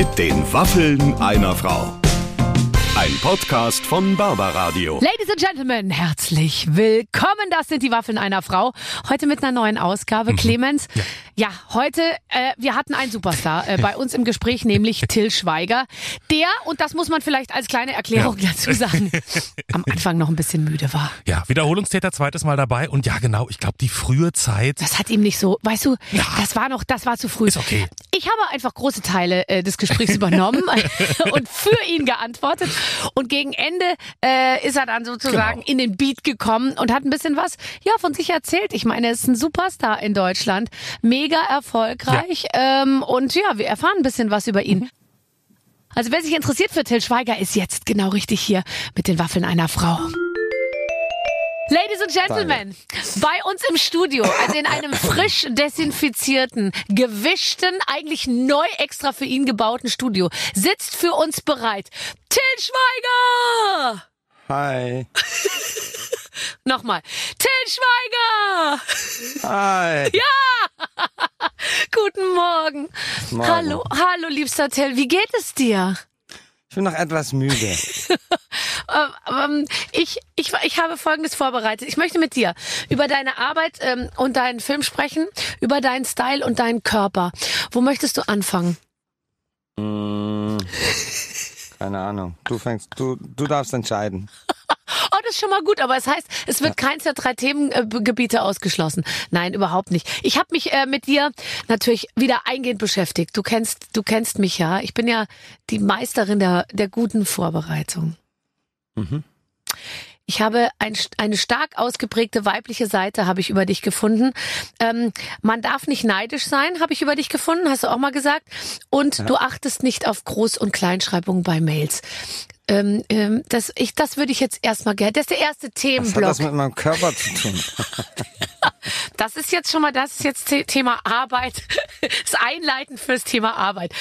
Mit den Waffeln einer Frau. Ein Podcast von Barbaradio. Ladies and Gentlemen, herzlich willkommen. Das sind die Waffeln einer Frau. Heute mit einer neuen Ausgabe. Clemens, ja, ja heute, äh, wir hatten einen Superstar äh, bei uns im Gespräch, nämlich Till Schweiger. Der, und das muss man vielleicht als kleine Erklärung Ja. dazu sagen, am Anfang noch ein bisschen müde war. Ja, Wiederholungstäter zweites Mal dabei und ja genau, ich glaube die frühe Zeit. Das hat ihm nicht so, weißt du, Ja. das war noch, das war zu früh. Ist okay. Ich habe einfach große Teile äh, des Gesprächs übernommen und für ihn geantwortet. Und gegen Ende äh, ist er dann sozusagen Genau. in den Beat gekommen und hat ein bisschen was ja von sich erzählt. Ich meine, er ist ein Superstar in Deutschland, mega erfolgreich. Ähm, und ja, wir erfahren ein bisschen was über ihn. Also wer sich interessiert für Till Schweiger, ist jetzt genau richtig hier mit den Waffeln einer Frau. Ladies and Gentlemen, bei uns im Studio, also in einem frisch desinfizierten, gewischten, eigentlich neu extra für ihn gebauten Studio, sitzt für uns bereit Till Schweiger! Hi. Nochmal. Till Schweiger! Hi. Guten Morgen. Morgen. Hallo, hallo, liebster Till, wie geht es dir? Ich bin noch etwas müde. Ähm, ähm, ich, ich, ich habe Folgendes vorbereitet. Ich möchte mit dir über deine Arbeit ähm, und deinen Film sprechen, über deinen Style und deinen Körper. Wo möchtest du anfangen? Hm, keine Ahnung. Du fängst, du, du darfst entscheiden. Oh, das ist schon mal gut, aber es heißt, es wird keins der drei Themengebiete ausgeschlossen. Nein, überhaupt nicht. Ich habe mich äh, mit dir natürlich wieder eingehend beschäftigt. Du kennst, du kennst mich ja. Ich bin ja die Meisterin der, der guten Vorbereitung. Mhm. Ich habe ein, eine stark ausgeprägte weibliche Seite habe ich über dich gefunden. Ähm, man darf nicht neidisch sein, habe ich über dich gefunden, hast du auch mal gesagt. Und du achtest nicht auf Groß- und Kleinschreibung bei Mails. Ähm, ähm, das, ich, das würde ich jetzt erstmal gerne. Das ist der erste Was hat Themenblock. das mit meinem Körper zu tun? Das ist jetzt schon mal, das ist jetzt The- Thema Arbeit. Das Einleiten fürs Thema Arbeit.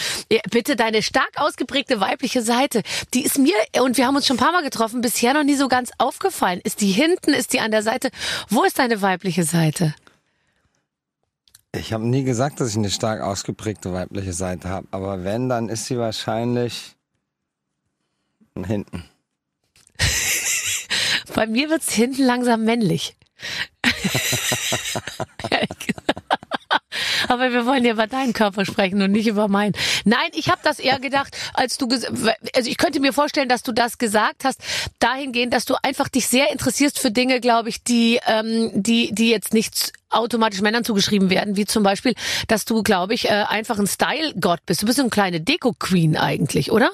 Bitte deine stark ausgeprägte weibliche Seite, die ist mir, und wir haben uns schon ein paar Mal getroffen, bisher noch nie so ganz aufgefallen. Ist die hinten, ist die an der Seite? Wo ist deine weibliche Seite? Ich habe nie gesagt, dass ich eine stark ausgeprägte weibliche Seite habe. Aber wenn, dann ist sie wahrscheinlich hinten. Bei mir wird's hinten langsam männlich. Aber wir wollen ja über deinen Körper sprechen und nicht über meinen. Nein, ich habe das eher gedacht, als du also ich könnte mir vorstellen, dass du das gesagt hast, dahingehend, dass du einfach dich sehr interessierst für Dinge, glaube ich, die ähm, die die jetzt nicht automatisch Männern zugeschrieben werden, wie zum Beispiel, dass du, glaube ich, äh, einfach ein Style-Gott bist. Du bist so eine kleine Deko-Queen eigentlich, oder?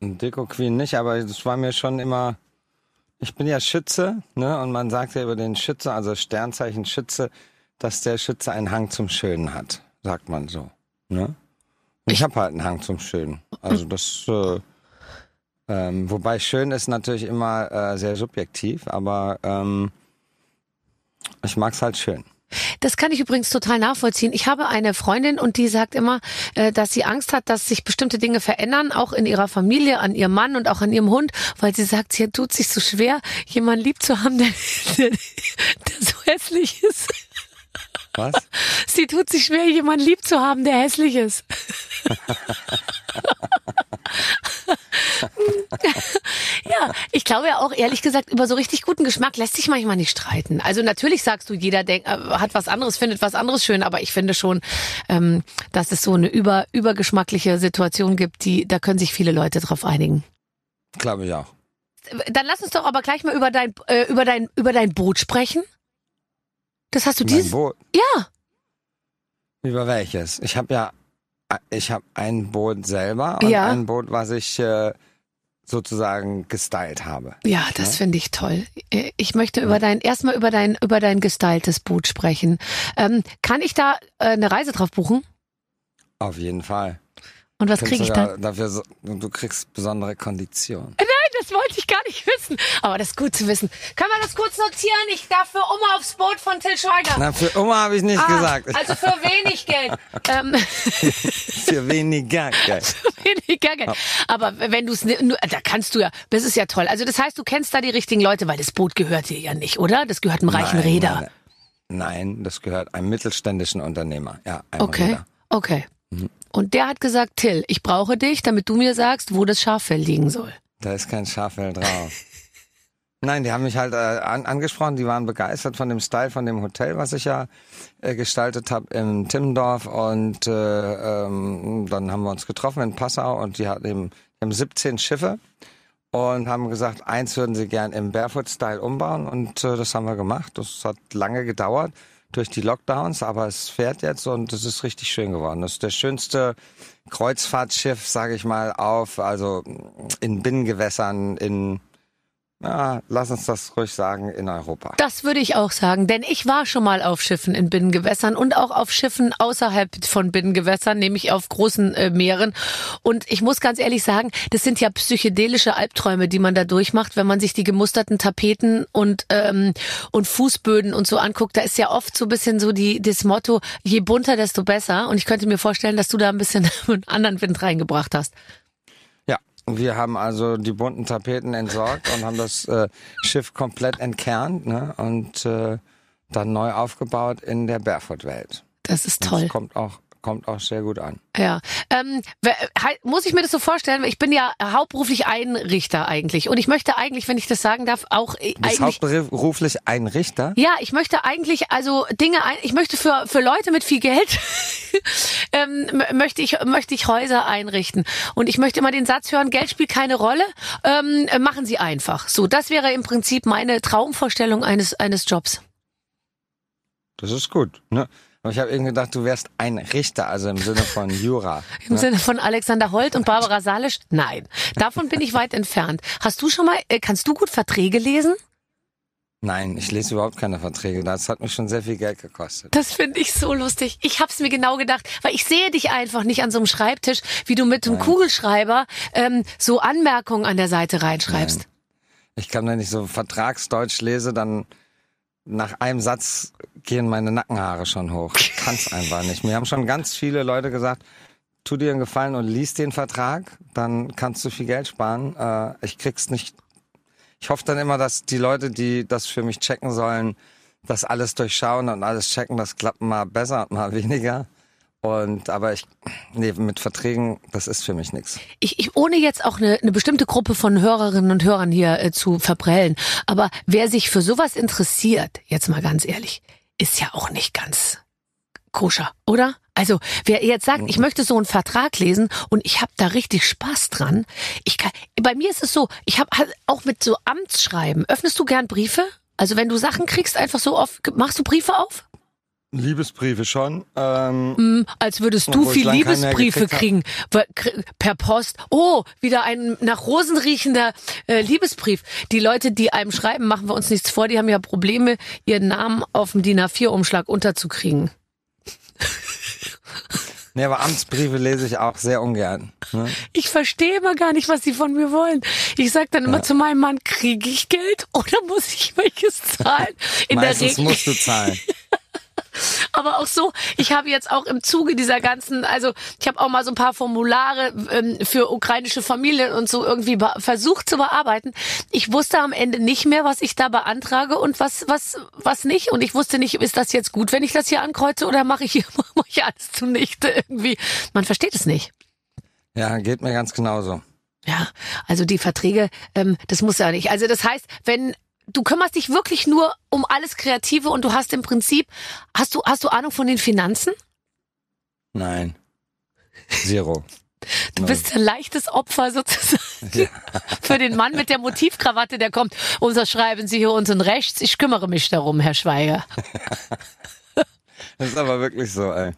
Ein Deko Queen nicht, aber es war mir schon immer. Ich bin ja Schütze, ne? Und man sagt ja über den Schütze, also Sternzeichen Schütze, dass der Schütze einen Hang zum Schönen hat, sagt man so. Ne? Und ich habe halt einen Hang zum Schönen. Also das, äh, ähm, wobei schön ist natürlich immer äh, sehr subjektiv, aber ähm, ich mag's halt schön. Das kann ich übrigens total nachvollziehen. Ich habe eine Freundin und die sagt immer, äh, dass sie Angst hat, dass sich bestimmte Dinge verändern, auch in ihrer Familie, an ihrem Mann und auch an ihrem Hund, weil sie sagt, sie tut sich so schwer, jemanden lieb zu haben, der, der, der so hässlich ist. Was? Sie tut sich schwer, jemanden lieb zu haben, der hässlich ist. ja, ich glaube ja auch, ehrlich gesagt, über so richtig guten Geschmack lässt sich manchmal nicht streiten. Also natürlich sagst du, jeder denk, äh, hat was anderes, findet was anderes schön, aber ich finde schon, ähm, dass es so eine über, übergeschmackliche Situation gibt, die, da können sich viele Leute drauf einigen. Glaube ich auch. Dann lass uns doch aber gleich mal über dein, äh, über dein, über dein Boot sprechen. Das hast du Mein dieses, Boot. ja. Über welches? Ich habe ja, ich habe ein Boot selber und Ja. ein Boot, was ich äh, sozusagen gestylt habe. Ja, das finde ich toll. Äh, Ich möchte über dein erstmal über dein über dein gestyltes Boot sprechen. Ähm, kann ich da äh, eine Reise drauf buchen? Auf jeden Fall. Und was Kriegst kriege ich dann? Dafür so, du kriegst besondere Konditionen. Nein, das wollte ich gar nicht wissen. Aber das ist gut zu wissen. Können wir das kurz notieren? Ich darf für Oma aufs Boot von Till Schweiger. Na, für Oma habe ich nicht Ah, gesagt. Also für wenig Geld. ähm, für weniger Geld. weniger Geld. Aber wenn du es, da kannst du ja, das ist ja toll. Also das heißt, du kennst da die richtigen Leute, weil das Boot gehört dir ja nicht, oder? Das gehört einem reichen Nein, Räder. meine- Nein, das gehört einem mittelständischen Unternehmer. Ja, einem Okay. Räder. Okay. Und der hat gesagt, Till, ich brauche dich, damit du mir sagst, wo das Schaffell liegen soll. Da ist kein Schaffell drauf. Nein, die haben mich halt äh, an, angesprochen, die waren begeistert von dem Style von dem Hotel, was ich ja äh, gestaltet habe in Timmendorf und äh, ähm, dann haben wir uns getroffen in Passau und die hatten eben, haben 17 Schiffe und haben gesagt, eins würden sie gern im Barefoot-Style umbauen und äh, das haben wir gemacht. Das hat lange gedauert durch die Lockdowns, aber es fährt jetzt und es ist richtig schön geworden. Das ist der schönste Kreuzfahrtschiff, sage ich mal, auf, also in Binnengewässern in ja, lass uns das ruhig sagen, in Europa. Das würde ich auch sagen, denn ich war schon mal auf Schiffen in Binnengewässern und auch auf Schiffen außerhalb von Binnengewässern, nämlich auf großen äh, Meeren. Und ich muss ganz ehrlich sagen, das sind ja psychedelische Albträume, die man da durchmacht, wenn man sich die gemusterten Tapeten und ähm, und Fußböden und so anguckt. Da ist ja oft so ein bisschen so die das Motto: Je bunter, desto besser. Und ich könnte mir vorstellen, dass du da ein bisschen einen anderen Wind reingebracht hast. Wir haben also die bunten Tapeten entsorgt und haben das äh, Schiff komplett entkernt ne? und äh, dann neu aufgebaut in der Barefoot-Welt. Das ist toll. Das kommt auch kommt auch sehr gut an. Ja, ähm, muss ich mir das so vorstellen? Ich bin ja hauptberuflich Einrichter eigentlich und ich möchte eigentlich, wenn ich das sagen darf, auch äh, du bist hauptberuflich Einrichter. Ja, ich möchte eigentlich also Dinge, ein, ich möchte für für Leute mit viel Geld ähm, möchte ich möchte ich Häuser einrichten und ich möchte immer den Satz hören: Geld spielt keine Rolle, ähm, machen Sie einfach. So, das wäre im Prinzip meine Traumvorstellung eines eines Jobs. Das ist gut. Ne? Aber ich habe irgendwie gedacht, du wärst ein Richter, also im Sinne von Jura. Im ne? Sinne von Alexander Holt und Barbara Salisch? Nein. Davon bin ich weit entfernt. Hast du schon mal, äh, kannst du gut Verträge lesen? Nein, ich lese überhaupt keine Verträge. Das hat mich schon sehr viel Geld gekostet. Das finde ich so lustig. Ich habe es mir genau gedacht, weil ich sehe dich einfach nicht an so einem Schreibtisch, wie du mit einem Kugelschreiber ähm, so Anmerkungen an der Seite reinschreibst. Nein. Ich kann, wenn ich so Vertragsdeutsch lese, dann nach einem Satz gehen meine Nackenhaare schon hoch. Ich kann's einfach nicht. Mir haben schon ganz viele Leute gesagt, tu dir einen Gefallen und lies den Vertrag, dann kannst du viel Geld sparen. Äh, ich krieg's nicht. Ich hoffe dann immer, dass die Leute, die das für mich checken sollen, das alles durchschauen und alles checken. Das klappt mal besser und mal weniger. Und aber ich, nee, mit Verträgen, das ist für mich nichts. Ich, ich, ohne jetzt auch eine, eine bestimmte Gruppe von Hörerinnen und Hörern hier äh, zu verprellen, aber wer sich für sowas interessiert, jetzt mal ganz ehrlich, ist ja auch nicht ganz koscher, oder? Also, wer jetzt sagt, ich möchte so einen Vertrag lesen und ich habe da richtig Spaß dran, ich kann, bei mir ist es so, ich habe auch mit so Amtsschreiben, öffnest du gern Briefe? Also, wenn du Sachen kriegst, einfach so oft, machst du Briefe auf? Liebesbriefe schon. Ähm, mm, als würdest du viel Liebesbriefe kriegen per Post. Oh, wieder ein nach Rosen riechender äh, Liebesbrief. Die Leute, die einem schreiben, machen wir uns nichts vor, die haben ja Probleme, ihren Namen auf dem DIN A4-Umschlag unterzukriegen. Nee, aber Amtsbriefe lese ich auch sehr ungern. Ne? Ich verstehe immer gar nicht, was sie von mir wollen. Ich sage dann immer ja. zu meinem Mann, kriege ich Geld oder muss ich welches zahlen? In Meistens der Regel. musst du zahlen. Aber auch so, ich habe jetzt auch im Zuge dieser ganzen, also ich habe auch mal so ein paar Formulare ähm, für ukrainische Familien und so irgendwie versucht zu bearbeiten. Ich wusste am Ende nicht mehr, was ich da beantrage und was was was nicht. Und ich wusste nicht, ist das jetzt gut, wenn ich das hier ankreuze oder mache ich hier mach ich alles zunichte irgendwie. Man versteht es nicht. Ja, geht mir ganz genauso. Ja, also die Verträge, ähm, das muss ja nicht. Also das heißt, wenn du kümmerst dich wirklich nur um alles Kreative und du hast im Prinzip, hast du, hast du Ahnung von den Finanzen? Nein. Zero. Du no. bist ein leichtes Opfer sozusagen ja. für den Mann mit der Motivkrawatte, der kommt. Unterschreiben Sie hier unten rechts. Ich kümmere mich darum, Herr Schweiger. das ist aber wirklich so, ey.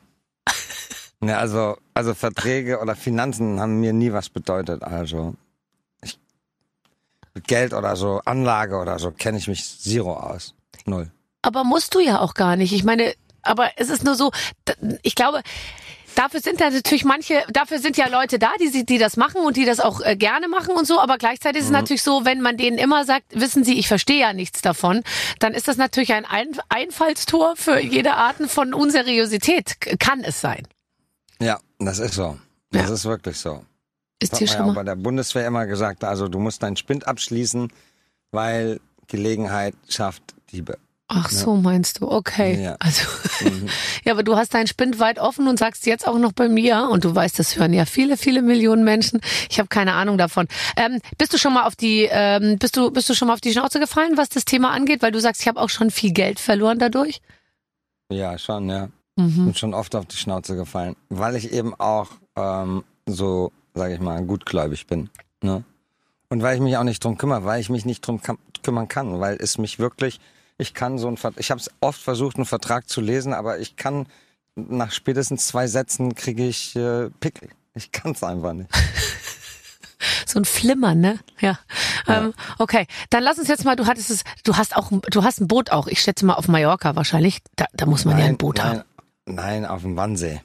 Ja, also, also Verträge oder Finanzen haben mir nie was bedeutet. Also Geld oder so, Anlage oder so, kenne ich mich zero aus. Null. Aber musst du ja auch gar nicht. Ich meine, aber es ist nur so, ich glaube, dafür sind da natürlich manche, dafür sind ja Leute da, die, die das machen und die das auch äh, gerne machen und so, aber gleichzeitig ist mhm. es natürlich so, wenn man denen immer sagt, wissen Sie, ich verstehe ja nichts davon, dann ist das natürlich ein Einfallstor für jede Art von Unseriosität. Kann es sein. Ja, das ist so. Das ja. ist wirklich so. Ist dir schon mal? bei der Bundeswehr immer gesagt, also du musst deinen Spind abschließen, weil Gelegenheit schafft Diebe. Ach so, meinst du? Okay. Ja. Also, ja, aber du hast deinen Spind weit offen und sagst jetzt auch noch bei mir und du weißt, das hören ja viele, viele Millionen Menschen. Ich habe keine Ahnung davon. Ähm, bist du schon mal auf die, ähm, bist du, bist du schon mal auf die Schnauze gefallen, was das Thema angeht, weil du sagst, ich habe auch schon viel Geld verloren dadurch? Ja, schon, ja. Mhm. Bin schon oft auf die Schnauze gefallen, weil ich eben auch ähm, so, sage ich mal, gutgläubig bin. Ne? Und weil ich mich auch nicht drum kümmere, weil ich mich nicht drum kümmern kann, weil es mich wirklich, ich kann so ein, ich habe es oft versucht, einen Vertrag zu lesen, aber ich kann nach spätestens zwei Sätzen kriege ich äh, Pickel. Ich kann es einfach nicht. So ein Flimmern, ne? Ja. Ähm, okay, dann lass uns jetzt mal. Du hattest es. Du hast auch. ein- Du hast ein Boot auch. Ich schätze mal auf Mallorca wahrscheinlich. Da, da muss man ja ein Boot nein, haben. nein, auf dem Wannsee.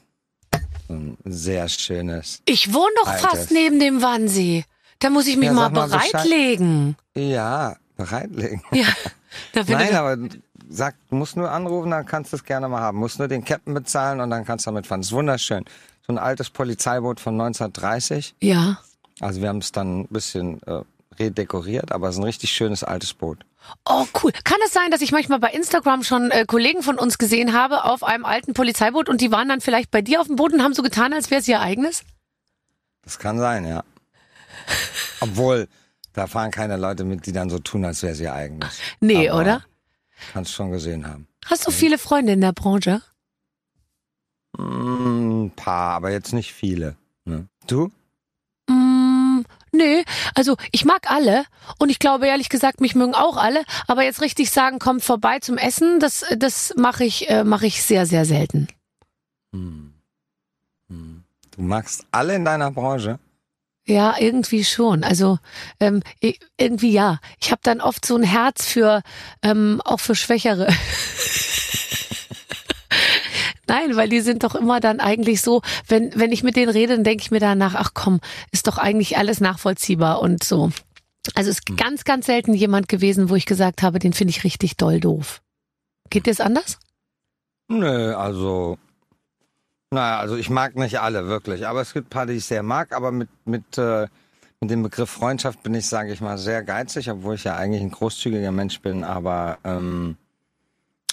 So ein sehr schönes. Ich wohne doch Altes. fast neben dem Wannsee. Da muss ich mich Ja, mal mal Bescheid. bereitlegen. Ja, bereitlegen. Ja. Nein, aber sag, du musst nur anrufen, dann kannst du es gerne mal haben. Musst nur den Captain bezahlen und dann kannst du damit fahren. Das ist wunderschön. So ein altes Polizeiboot von 1930. ja. Also wir haben es dann ein bisschen äh, redekoriert, aber es ist ein richtig schönes altes Boot. Oh, cool. Kann es sein, dass ich manchmal bei Instagram schon äh, Kollegen von uns gesehen habe auf einem alten Polizeiboot und die waren dann vielleicht bei dir auf dem Boot und haben so getan, als wäre es ihr eigenes? Das kann sein, ja. Obwohl, da fahren keine Leute mit, die dann so tun, als wäre es ihr eigenes. Nee, Aber oder? Kannst schon gesehen haben. Hast du viele Freunde in der Branche? Mm, Ein paar, aber jetzt nicht viele. Ne? Du? Nee, also ich mag alle und ich glaube ehrlich gesagt, mich mögen auch alle, aber jetzt richtig sagen, kommt vorbei zum Essen, das das mache ich äh, mache ich sehr sehr selten. Hm. Hm. Du magst alle in deiner Branche? Ja, irgendwie schon. Also ähm, irgendwie ja. Ich habe dann oft so ein Herz für ähm, auch für Schwächere. Nein, weil die sind doch immer dann eigentlich so, wenn wenn ich mit denen rede, dann denke ich mir danach, ach komm, ist doch eigentlich alles nachvollziehbar und so. Also es ist ganz ganz selten jemand gewesen, wo ich gesagt habe, den finde ich richtig doll doof. Geht dir das anders? Nö, also. Naja, also ich mag nicht alle, wirklich. Aber es gibt ein paar, die ich sehr mag. Aber mit, mit, äh, mit dem Begriff Freundschaft bin ich, sage ich mal, sehr geizig, obwohl ich ja eigentlich ein großzügiger Mensch bin. Aber ähm,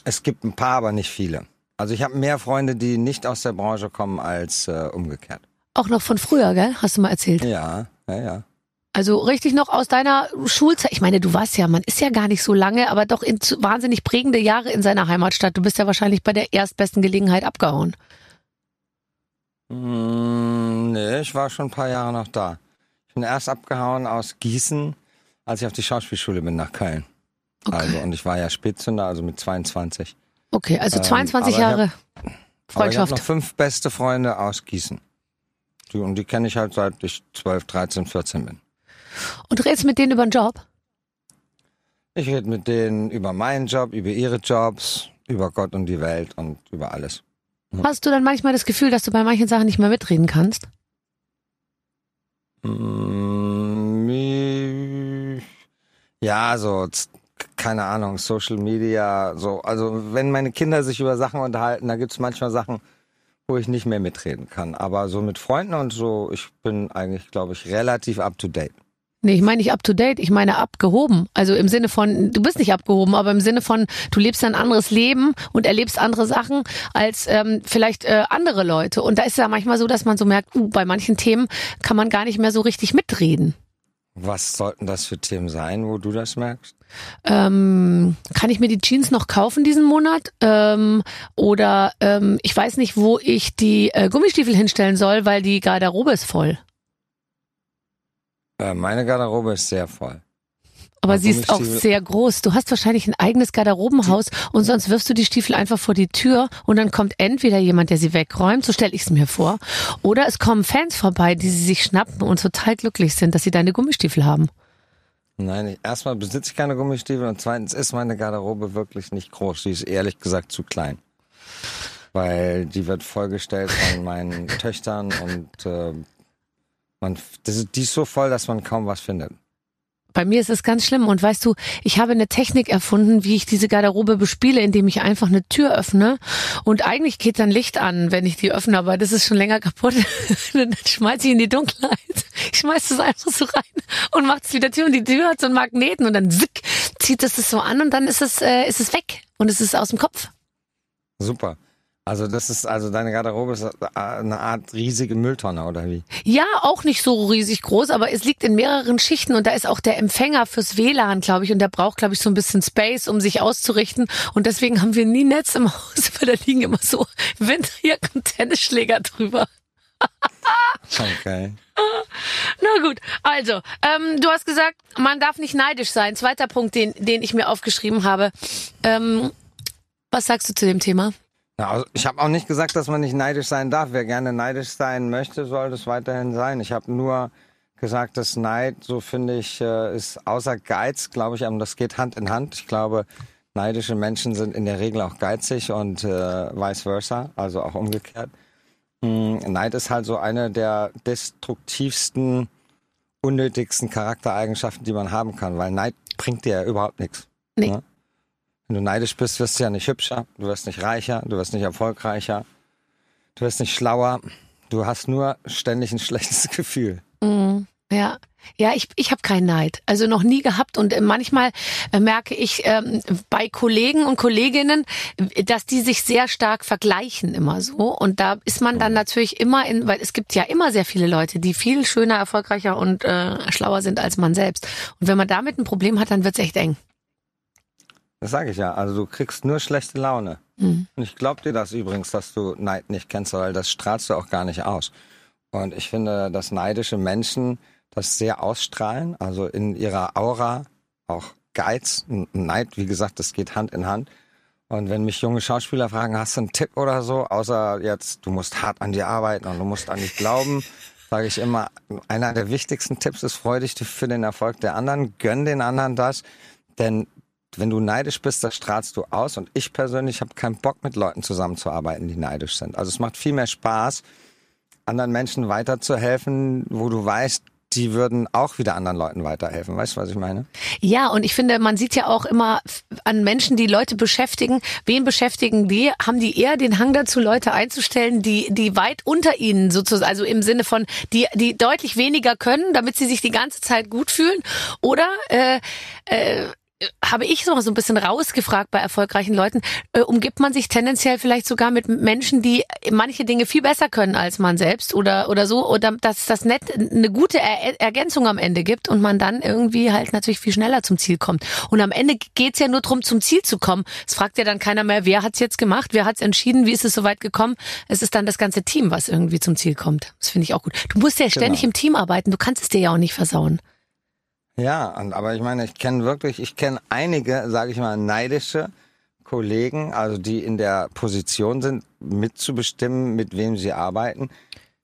es gibt ein paar, aber nicht viele. Also ich habe mehr Freunde, die nicht aus der Branche kommen, als äh, umgekehrt. Auch noch von früher, gell? Hast du mal erzählt. Ja, ja, ja. Also richtig noch aus deiner Schulzeit. Ich meine, du warst ja, man ist ja gar nicht so lange, aber doch in wahnsinnig prägende Jahre in seiner Heimatstadt. Du bist ja wahrscheinlich bei der erstbesten Gelegenheit abgehauen. Mm, nee, ich war schon ein paar Jahre noch da. Ich bin erst abgehauen aus Gießen, als ich auf die Schauspielschule bin nach Köln. Okay. Also, und ich war ja Spätzünder, also mit 22. Okay, also Ähm, 22 aber ich hab- Jahre Aber ich habe Freundschaft. noch fünf beste Freunde aus Gießen. Die, und die kenne ich halt seit ich 12, 13, 14 bin. Und redest mit denen über den Job? Ich rede mit denen über meinen Job, über ihre Jobs, über Gott und die Welt und über alles. Hast du dann manchmal das Gefühl, dass du bei manchen Sachen nicht mehr mitreden kannst? Mm, Ja, so, keine Ahnung, Social Media, so. Also, wenn meine Kinder sich über Sachen unterhalten, da gibt's manchmal Sachen, wo ich nicht mehr mitreden kann. Aber so mit Freunden und so, ich bin eigentlich, glaube ich, relativ up to date. Nee, ich meine nicht up to date, ich meine abgehoben. Also im Sinne von, du bist nicht abgehoben, aber im Sinne von, du lebst ein anderes Leben und erlebst andere Sachen als ähm, vielleicht äh, andere Leute. Und da ist ja manchmal so, dass man so merkt, uh, bei manchen Themen kann man gar nicht mehr so richtig mitreden. Was sollten das für Themen sein, wo du das merkst? Ähm, kann ich mir die Jeans noch kaufen diesen Monat? Ähm, oder ähm, ich weiß nicht, wo ich die äh, Gummistiefel hinstellen soll, weil die Garderobe ist voll. Äh, meine Garderobe ist sehr voll. Aber sie ist auch sehr groß. Du hast wahrscheinlich ein eigenes Garderobenhaus und sonst wirfst du die Stiefel einfach vor die Tür und dann kommt entweder jemand, der sie wegräumt, so stelle ich es mir vor, oder es kommen Fans vorbei, die sie sich schnappen und total glücklich sind, dass sie deine Gummistiefel haben. Nein, ich, erstmal besitze ich keine Gummistiefel und zweitens ist meine Garderobe wirklich nicht groß. Sie ist ehrlich gesagt zu klein. Weil die wird vollgestellt von meinen Töchtern und äh, man, das ist, die ist so voll, dass man kaum was findet. Bei mir ist es ganz schlimm und weißt du, ich habe eine Technik erfunden, wie ich diese Garderobe bespiele, indem ich einfach eine Tür öffne und eigentlich geht dann Licht an, wenn ich die öffne, aber das ist schon länger kaputt. dann schmeiß ich in die Dunkelheit. Ich schmeiß das einfach so rein und mach es wieder Tür und die Tür hat so einen Magneten und dann zick, zieht es das so an und dann ist es äh, ist es weg und es ist aus dem Kopf. Super. Also das ist, also deine Garderobe ist eine Art riesige Mülltonne, oder wie? Ja, auch nicht so riesig groß, aber es liegt in mehreren Schichten und da ist auch der Empfänger fürs WLAN, glaube ich, und der braucht, glaube ich, so ein bisschen Space, um sich auszurichten. Und deswegen haben wir nie Netz im Haus, weil da liegen immer so Winterjacken und Tennisschläger drüber. Okay. Na gut, also, ähm, du hast gesagt, man darf nicht neidisch sein. Zweiter Punkt, den, den ich mir aufgeschrieben habe. Ähm, was sagst du zu dem Thema? Ja, also ich habe auch nicht gesagt, dass man nicht neidisch sein darf. Wer gerne neidisch sein möchte, soll das weiterhin sein. Ich habe nur gesagt, dass Neid, so finde ich, äh, ist außer Geiz, glaube ich, das geht Hand in Hand. Ich glaube, neidische Menschen sind in der Regel auch geizig und äh, vice versa, also auch umgekehrt. Hm, Neid ist halt so eine der destruktivsten, unnötigsten Charaktereigenschaften, die man haben kann, weil Neid bringt dir ja überhaupt nichts. Nee. Ne? Wenn du neidisch bist, wirst du ja nicht hübscher, du wirst nicht reicher, du wirst nicht erfolgreicher, du wirst nicht schlauer. Du hast nur ständig ein schlechtes Gefühl. Mhm. Ja, ja, ich, ich habe keinen Neid. Also noch nie gehabt. Und äh, manchmal äh, merke ich ähm, bei Kollegen und Kolleginnen, äh, dass die sich sehr stark vergleichen immer so. Und da ist man dann natürlich immer in, weil es gibt ja immer sehr viele Leute, die viel schöner, erfolgreicher und äh, schlauer sind als man selbst. Und wenn man damit ein Problem hat, dann wird's echt eng. Das sage ich ja. Also du kriegst nur schlechte Laune. Mhm. Und ich glaube dir das übrigens, dass du Neid nicht kennst, weil das strahlst du auch gar nicht aus. Und ich finde, dass neidische Menschen das sehr ausstrahlen, also in ihrer Aura auch Geiz, Neid, wie gesagt, das geht Hand in Hand. Und wenn mich junge Schauspieler fragen, hast du einen Tipp oder so, außer jetzt, du musst hart an dir arbeiten und du musst an dich glauben, sage ich immer, einer der wichtigsten Tipps ist, freu dich für den Erfolg der anderen, gönn den anderen das, denn wenn du neidisch bist, das strahlst du aus. Und ich persönlich habe keinen Bock, mit Leuten zusammenzuarbeiten, die neidisch sind. Also es macht viel mehr Spaß, anderen Menschen weiterzuhelfen, wo du weißt, die würden auch wieder anderen Leuten weiterhelfen. Weißt du, was ich meine? Ja, und ich finde, man sieht ja auch immer an Menschen, die Leute beschäftigen, wen beschäftigen die? Haben die eher den Hang dazu, Leute einzustellen, die, die weit unter ihnen sozusagen, also im Sinne von, die, die deutlich weniger können, damit sie sich die ganze Zeit gut fühlen? Oder äh, äh, habe ich so ein bisschen rausgefragt bei erfolgreichen Leuten, äh, umgibt man sich tendenziell vielleicht sogar mit Menschen, die manche Dinge viel besser können als man selbst oder oder so oder dass das nett eine gute er Ergänzung am Ende gibt und man dann irgendwie halt natürlich viel schneller zum Ziel kommt. Und am Ende geht's ja nur drum, zum Ziel zu kommen. Es fragt ja dann keiner mehr, wer hat's jetzt gemacht, wer hat's entschieden, wie ist es soweit gekommen. Es ist dann das ganze Team, was irgendwie zum Ziel kommt. Das finde ich auch gut. Du musst ja ständig Genau. im Team arbeiten, du kannst es dir ja auch nicht versauen. Ja, aber ich meine, ich kenne wirklich, ich kenne einige, sage ich mal, neidische Kollegen, also die in der Position sind, mitzubestimmen, mit wem sie arbeiten,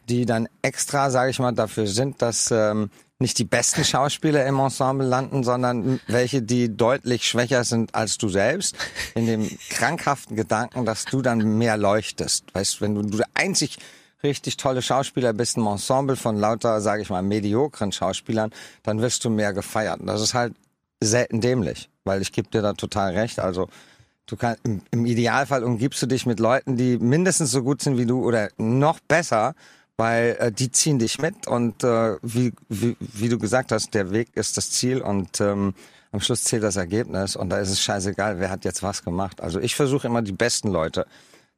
die dann extra, sage ich mal, dafür sind, dass ähm, nicht die besten Schauspieler im Ensemble landen, sondern welche, die deutlich schwächer sind als du selbst, in dem krankhaften Gedanken, dass du dann mehr leuchtest. Weißt, wenn du, du der einzig richtig tolle Schauspieler bist im Ensemble von lauter, sage ich mal, mediokren Schauspielern, dann wirst du mehr gefeiert. Und das ist halt selten dämlich, weil ich gebe dir da total recht. Also du kannst im, im Idealfall umgibst du dich mit Leuten, die mindestens so gut sind wie du oder noch besser, weil äh, die ziehen dich mit und äh, wie, wie, wie du gesagt hast, der Weg ist das Ziel und ähm, am Schluss zählt das Ergebnis und da ist es scheißegal, wer hat jetzt was gemacht. Also ich versuche immer die besten Leute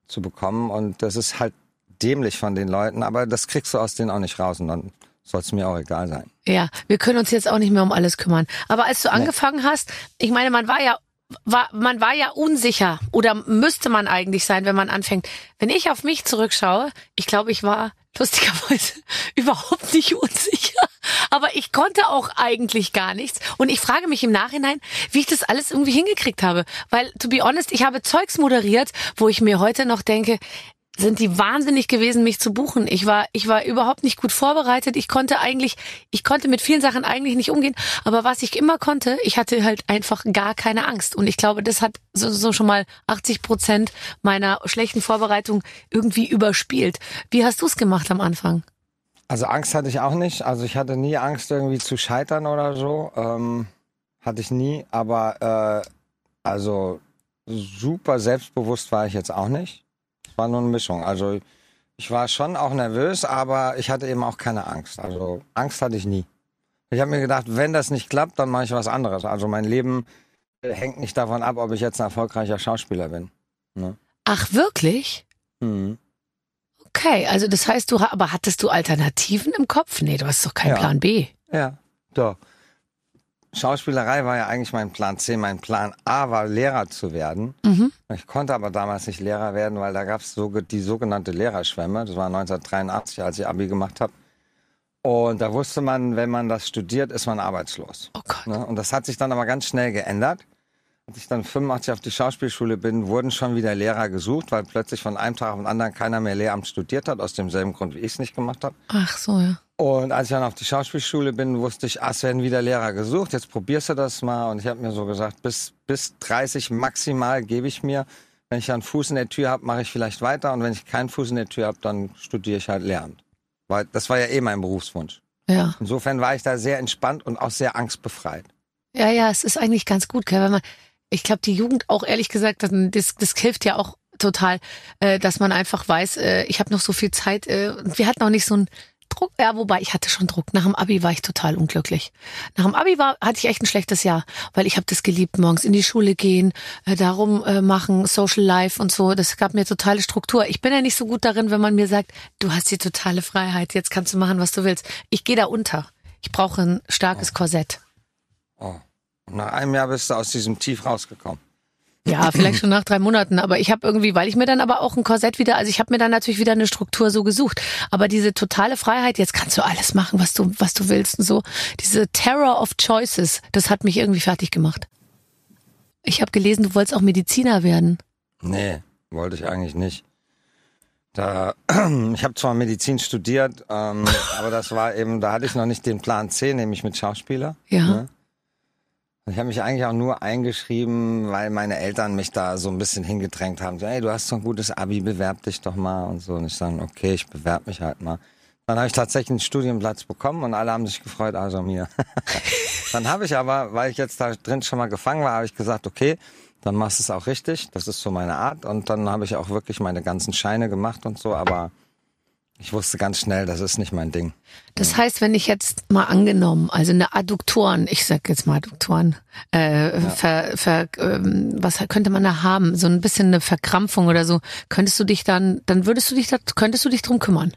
zu bekommen und das ist halt dämlich von den Leuten, aber das kriegst du aus denen auch nicht raus und dann soll es mir auch egal sein. Ja, wir können uns jetzt auch nicht mehr um alles kümmern. Aber als du angefangen hast, ich meine, man war ja war, man war ja unsicher oder müsste man eigentlich sein, wenn man anfängt. Wenn ich auf mich zurückschaue, ich glaube, ich war lustigerweise überhaupt nicht unsicher. Aber ich konnte auch eigentlich gar nichts. Und ich frage mich im Nachhinein, wie ich das alles irgendwie hingekriegt habe. Weil, to be honest, ich habe Zeugs moderiert, wo ich mir heute noch denke, sind die wahnsinnig gewesen, mich zu buchen. Ich war, ich war überhaupt nicht gut vorbereitet. Ich konnte eigentlich, ich konnte mit vielen Sachen eigentlich nicht umgehen. Aber was ich immer konnte, ich hatte halt einfach gar keine Angst. Und ich glaube, das hat so, so schon mal 80 Prozent meiner schlechten Vorbereitung irgendwie überspielt. Wie hast du es gemacht am Anfang? Also Angst hatte ich auch nicht. Also ich hatte nie Angst irgendwie zu scheitern oder so. Ähm, hatte ich nie. Aber äh, also super selbstbewusst war ich jetzt auch nicht. War nur eine Mischung. Also ich war schon auch nervös, aber ich hatte eben auch keine Angst. Also Angst hatte ich nie. Ich habe mir gedacht, wenn das nicht klappt, dann mache ich was anderes. Also mein Leben hängt nicht davon ab, ob ich jetzt ein erfolgreicher Schauspieler bin. Ne? Ach, wirklich? Mhm. Okay, also das heißt, du, aber hattest du Alternativen im Kopf? Nee, du hast doch keinen Ja. Plan B. Ja, doch. Schauspielerei war ja eigentlich mein Plan C. Mein Plan A war, Lehrer zu werden. Mhm. Ich konnte aber damals nicht Lehrer werden, weil da gab es so, die sogenannte Lehrerschwemme. Das war 1983, als ich Abi gemacht habe. Und da wusste man, wenn man das studiert, ist man arbeitslos. Oh Gott. Ne? Und das hat sich dann aber ganz schnell geändert. Als ich dann 85 auf die Schauspielschule bin, wurden schon wieder Lehrer gesucht, weil plötzlich von einem Tag auf den anderen keiner mehr Lehramt studiert hat, aus demselben Grund, wie ich es nicht gemacht habe. Ach so, ja. Und als ich dann auf die Schauspielschule bin, wusste ich, ah, es werden wieder Lehrer gesucht, jetzt probierst du das mal. Und ich habe mir so gesagt, bis, bis 30 maximal gebe ich mir. Wenn ich einen Fuß in der Tür habe, mache ich vielleicht weiter. Und wenn ich keinen Fuß in der Tür habe, dann studiere ich halt Lehramt. Weil das war ja eh mein Berufswunsch. Ja. Insofern war ich da sehr entspannt und auch sehr angstbefreit. Ja, ja, es ist eigentlich ganz gut, gell, wenn man, ich glaube, die Jugend auch ehrlich gesagt, das, das, das hilft ja auch total, äh, dass man einfach weiß, äh, ich habe noch so viel Zeit. Äh, wir hatten auch nicht so einen Druck, ja, wobei ich hatte schon Druck. Nach dem Abi war ich total unglücklich. Nach dem Abi war, hatte ich echt ein schlechtes Jahr, weil ich habe das geliebt, morgens in die Schule gehen, äh, darum äh, machen, Social Life und so. Das gab mir totale Struktur. Ich bin ja nicht so gut darin, wenn man mir sagt, du hast die totale Freiheit, jetzt kannst du machen, was du willst. Ich gehe da unter. Ich brauche ein starkes Korsett. Oh. Nach einem Jahr bist du aus diesem Tief rausgekommen. Ja, vielleicht schon nach drei Monaten. Aber ich habe irgendwie, weil ich mir dann aber auch ein Korsett wieder, also ich habe mir dann natürlich wieder eine Struktur so gesucht. Aber diese totale Freiheit, jetzt kannst du alles machen, was du, was du willst und so. Diese Terror of Choices, das hat mich irgendwie fertig gemacht. Ich habe gelesen, du wolltest auch Mediziner werden. Nee, wollte ich eigentlich nicht. Da, ich habe zwar Medizin studiert, ähm, aber das war eben, da hatte ich noch nicht den Plan C, nämlich mit Schauspieler. Ja. Ne? Ich habe mich eigentlich auch nur eingeschrieben, weil meine Eltern mich da so ein bisschen hingedrängt haben. So, Hey, du hast so ein gutes Abi, bewerb dich doch mal und so. Und ich sage, okay, ich bewerb mich halt mal. Dann habe ich tatsächlich einen Studienplatz bekommen und alle haben sich gefreut, also mir. dann habe ich aber, weil ich jetzt da drin schon mal gefangen war, habe ich gesagt, okay, dann machst du es auch richtig. Das ist so meine Art. Und dann habe ich auch wirklich meine ganzen Scheine gemacht und so. Aber ich wusste ganz schnell, das ist nicht mein Ding. Das heißt, wenn ich jetzt mal angenommen, also eine Adduktoren, ich sag jetzt mal Adduktoren, äh, ver, ver, ähm, was könnte man da haben? So ein bisschen eine Verkrampfung oder so. Könntest du dich dann, dann würdest du dich da, könntest du dich drum kümmern?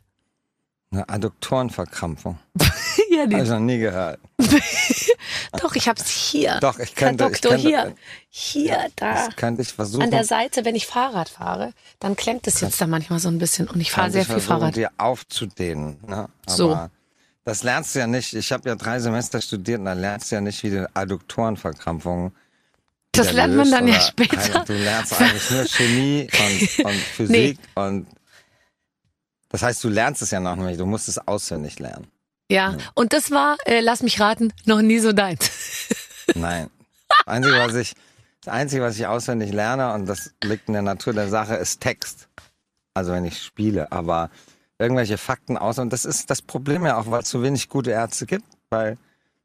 Eine Adduktorenverkrampfung. ja, die, noch nie gehört. doch, ich hab's hier. Doch, ich Herr könnte, ich Doktor, könnte, hier. Hier, da. Das könnte ich versuchen. An der Seite, wenn ich Fahrrad fahre, dann klemmt es jetzt da manchmal so ein bisschen und ich fahre sehr ich viel Fahrrad. dir aufzudehnen. Ne? Aber So. Das lernst du ja nicht. Ich habe ja drei Semester studiert und da lernst du ja nicht, wie du Adduktorenverkrampfungen Das lernt man dann ja später. Du lernst eigentlich nur Chemie und, und Physik und das heißt, du lernst es ja noch nicht. Du musst es auswendig lernen. Ja, und das war, äh, lass mich raten, noch nie so deins. Nein. Das Einzige, was ich, das Einzige, was ich auswendig lerne, und das liegt in der Natur der Sache, ist Text. Also wenn ich spiele, aber irgendwelche Fakten aus. Und das ist das Problem ja auch, weil es so wenig gute Ärzte gibt, weil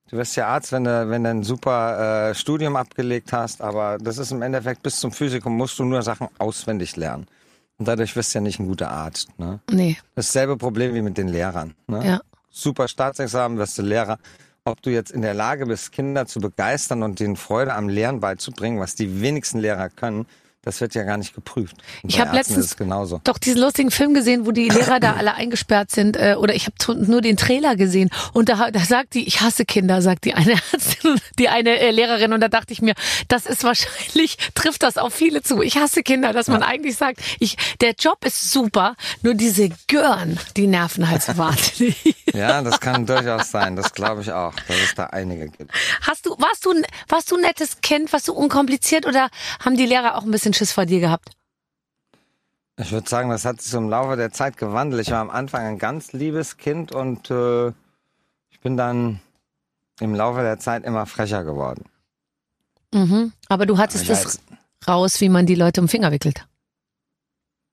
du wirst ja Arzt, wenn du, wenn du ein super äh, Studium abgelegt hast, aber das ist im Endeffekt bis zum Physikum musst du nur Sachen auswendig lernen. Und dadurch wirst du ja nicht ein guter Arzt. Ne? Nee, Dasselbe Problem wie mit den Lehrern. Ne? ja. super Staatsexamen, wirst du Lehrer. Ob du jetzt in der Lage bist, Kinder zu begeistern und denen Freude am Lernen beizubringen, was die wenigsten Lehrer können, das wird ja gar nicht geprüft. Und Ich habe letztens genauso. doch diesen lustigen Film gesehen, wo die Lehrer da alle eingesperrt sind. Äh, oder ich habe nur den Trailer gesehen. Und da, da sagt die, ich hasse Kinder, sagt die eine Ärztin, die eine äh, Lehrerin. Und da dachte ich mir, das ist wahrscheinlich, trifft das auf viele zu. Ich hasse Kinder, dass man eigentlich sagt, ich, der Job ist super, nur diese Gören, die nerven halt so wahnsinnig. Ja, das kann durchaus sein. Das glaube ich auch, dass es da einige gibt. Hast du, warst du, warst du ein nettes Kind, warst du unkompliziert oder haben die Lehrer auch ein bisschen Schiss vor dir gehabt? Ich würde sagen, das hat sich so im Laufe der Zeit gewandelt. Ich war am Anfang ein ganz liebes Kind und äh, ich bin dann im Laufe der Zeit immer frecher geworden. Mhm. Aber du hattest das raus, wie man die Leute um den Finger wickelt.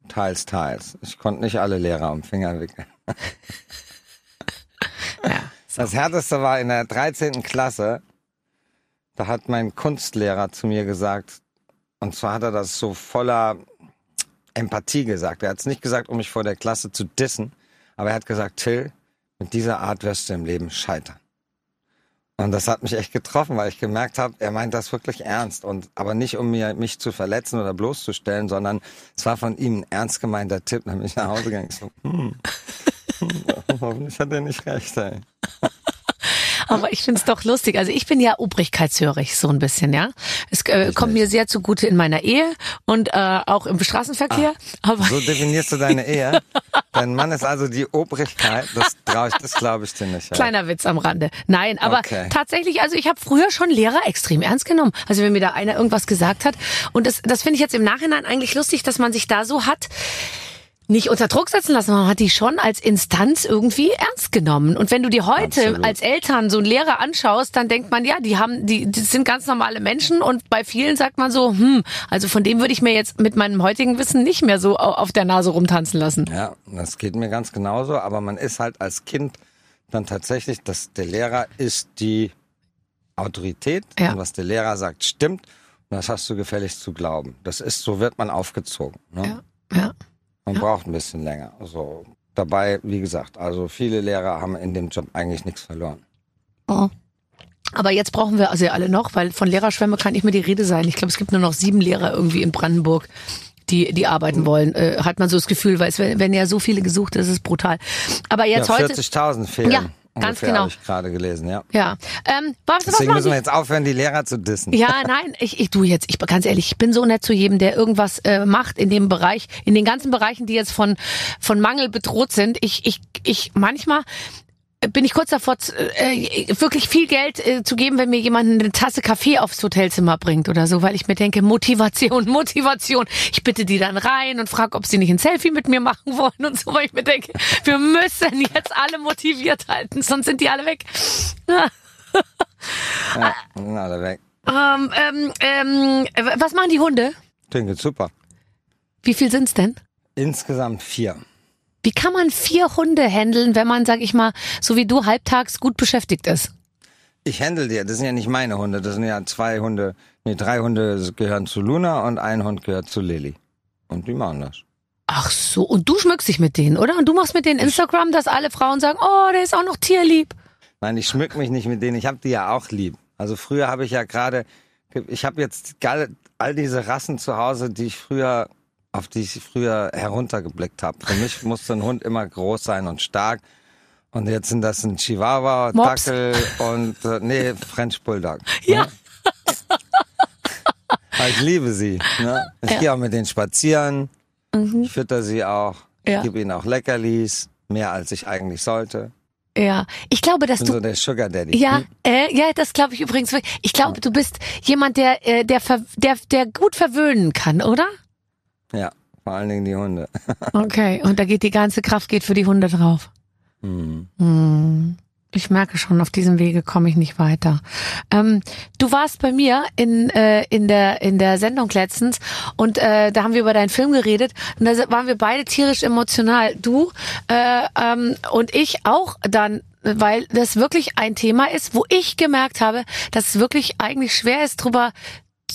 teils, teils. Ich konnte nicht alle Lehrer am Finger wickeln. Ja. Das härteste war in der 13. Klasse. Da hat mein Kunstlehrer zu mir gesagt, und zwar hat er das so voller Empathie gesagt. Er hat es nicht gesagt, um mich vor der Klasse zu dissen, aber er hat gesagt, Till, mit dieser Art wirst du im Leben scheitern. Und das hat mich echt getroffen, weil ich gemerkt habe, er meint das wirklich ernst. Und aber nicht, um mir mich zu verletzen oder bloßzustellen, sondern es war von ihm ein ernst gemeinter Tipp. Dann bin ich nach Hause gegangen. So, hm, hoffentlich hat er nicht recht, ey. Aber ich find's doch lustig. Also ich bin ja obrigkeitshörig, so ein bisschen, ja. Es äh, kommt mir sehr zugute in meiner Ehe und äh, auch im Straßenverkehr. aber So definierst du deine Ehe. Dein Mann ist also die Obrigkeit. Das traue ich, das glaube ich dir nicht. ey. Kleiner Witz am Rande. Nein, aber Okay. tatsächlich, also ich habe früher schon Lehrer extrem ernst genommen. Also wenn mir da einer irgendwas gesagt hat. Und das, das finde ich jetzt im Nachhinein eigentlich lustig, dass man sich da so hat nicht unter Druck setzen lassen, man hat die schon als Instanz irgendwie ernst genommen. Und wenn du dir heute Absolut. als Eltern so einen Lehrer anschaust, dann denkt man, ja, die haben, die, die sind ganz normale Menschen und bei vielen sagt man so, hm, also von dem würde ich mir jetzt mit meinem heutigen Wissen nicht mehr so au- auf der Nase rumtanzen lassen. Ja, das geht mir ganz genauso. Aber man ist halt als Kind dann tatsächlich, dass der Lehrer ist die Autorität. Ja. Und was der Lehrer sagt, stimmt. Und das hast du gefälligst zu glauben. Das ist, so wird man aufgezogen. Ne? Ja, ja. Man braucht ein bisschen länger. Also dabei, wie gesagt, also viele Lehrer haben in dem Job eigentlich nichts verloren. Oh. Aber jetzt brauchen wir also ja alle noch, weil von Lehrerschwemme kann nicht mehr die Rede sein. Ich glaube, es gibt nur noch sieben Lehrer irgendwie in Brandenburg, die, die arbeiten wollen. Äh, hat man so das Gefühl, weil es werden werden ja so viele gesucht, das ist brutal. Aber jetzt ja, heute. 40.000 fehlen. Ja, ganz genau. Habe ich gerade gelesen, ja. Ja. Ähm, was, was Deswegen machen müssen wir jetzt aufhören, die Lehrer zu dissen. Ja, nein, ich, ich du jetzt, ich ganz ehrlich, ich bin so nett zu jedem, der irgendwas äh, macht in dem Bereich, in den ganzen Bereichen, die jetzt von von Mangel bedroht sind. Ich ich ich manchmal bin ich kurz davor, äh, wirklich viel Geld äh, zu geben, wenn mir jemand eine Tasse Kaffee aufs Hotelzimmer bringt oder so, weil ich mir denke, Motivation, Motivation. Ich bitte die dann rein und frage, ob sie nicht ein Selfie mit mir machen wollen und so, weil ich mir denke, wir müssen jetzt alle motiviert halten, sonst sind die alle weg. Ja. Sind alle weg. Ähm, ähm, ähm, was machen die Hunde? Klingt super. Wie viel sind's denn? Insgesamt vier. Wie kann man vier Hunde handeln, wenn man, sag ich mal, so wie du halbtags gut beschäftigt ist? Ich handle die, das sind ja nicht meine Hunde, das sind ja zwei Hunde, nee, drei Hunde gehören zu Luna und ein Hund gehört zu Lilly. Und die machen das. Ach so, und du schmückst dich mit denen, oder? Und du machst mit denen Instagram, dass alle Frauen sagen, oh, der ist auch noch tierlieb. Nein, ich schmück mich nicht mit denen, ich habe die ja auch lieb. Also früher habe ich ja gerade, ich habe jetzt all diese Rassen zu Hause, die ich früher, auf die ich früher heruntergeblickt habe. Für mich musste ein Hund immer groß sein und stark. Und jetzt sind das ein Chihuahua, Mops. Dackel und, äh, nee, French Bulldog. Ja. Ne? Ich liebe sie. Ne? Ich Ja. Mhm. gehe auch mit denen spazieren. Ich fütter sie auch. Ja. Ich gebe ihnen auch Leckerlis. Mehr als ich eigentlich sollte. Ja, ich glaube, dass Ich bin du so der Sugar Daddy. Ja, äh, ja, das glaube ich übrigens. Ich glaube, du bist jemand, der, äh, der, ver, der, der gut verwöhnen kann, oder? Ja, vor allen Dingen die Hunde. Okay, und da geht die ganze Kraft geht für die Hunde drauf. Hm. Hm. Ich merke schon, auf diesem Wege komme ich nicht weiter. Ähm, du warst bei mir in, äh, in, der, in der Sendung letztens und äh, da haben wir über deinen Film geredet und da waren wir beide tierisch emotional. Du äh, ähm, und ich auch dann weil das wirklich ein Thema ist, wo ich gemerkt habe, dass es wirklich eigentlich schwer ist, drüber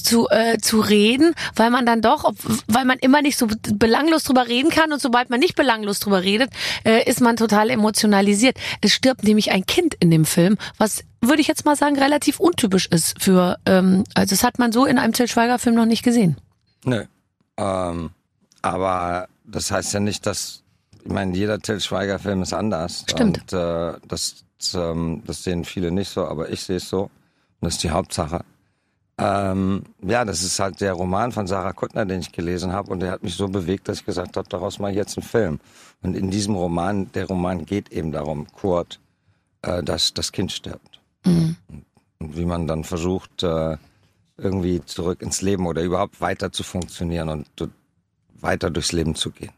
zu, äh, zu reden, weil man dann doch, ob, weil man immer nicht so belanglos drüber reden kann und sobald man nicht belanglos drüber redet, äh, ist man total emotionalisiert. Es stirbt nämlich ein Kind in dem Film, was würde ich jetzt mal sagen relativ untypisch ist für, ähm, also das hat man so in einem Til Schweiger Film noch nicht gesehen. Nö. Ähm, aber das heißt ja nicht, dass, ich meine, jeder Till Schweiger Film ist anders. Stimmt. Und äh, das, das, ähm, das sehen viele nicht so, aber ich sehe es so. Und das ist die Hauptsache. Ähm, ja, das ist halt der Roman von Sarah Kuttner, den ich gelesen habe. Und der hat mich so bewegt, dass ich gesagt habe, daraus mache ich jetzt einen Film. Und in diesem Roman, der Roman geht eben darum, Kurt, äh, dass das Kind stirbt. Und wie man dann versucht, äh, irgendwie zurück ins Leben oder überhaupt weiter zu funktionieren und weiter durchs Leben zu gehen.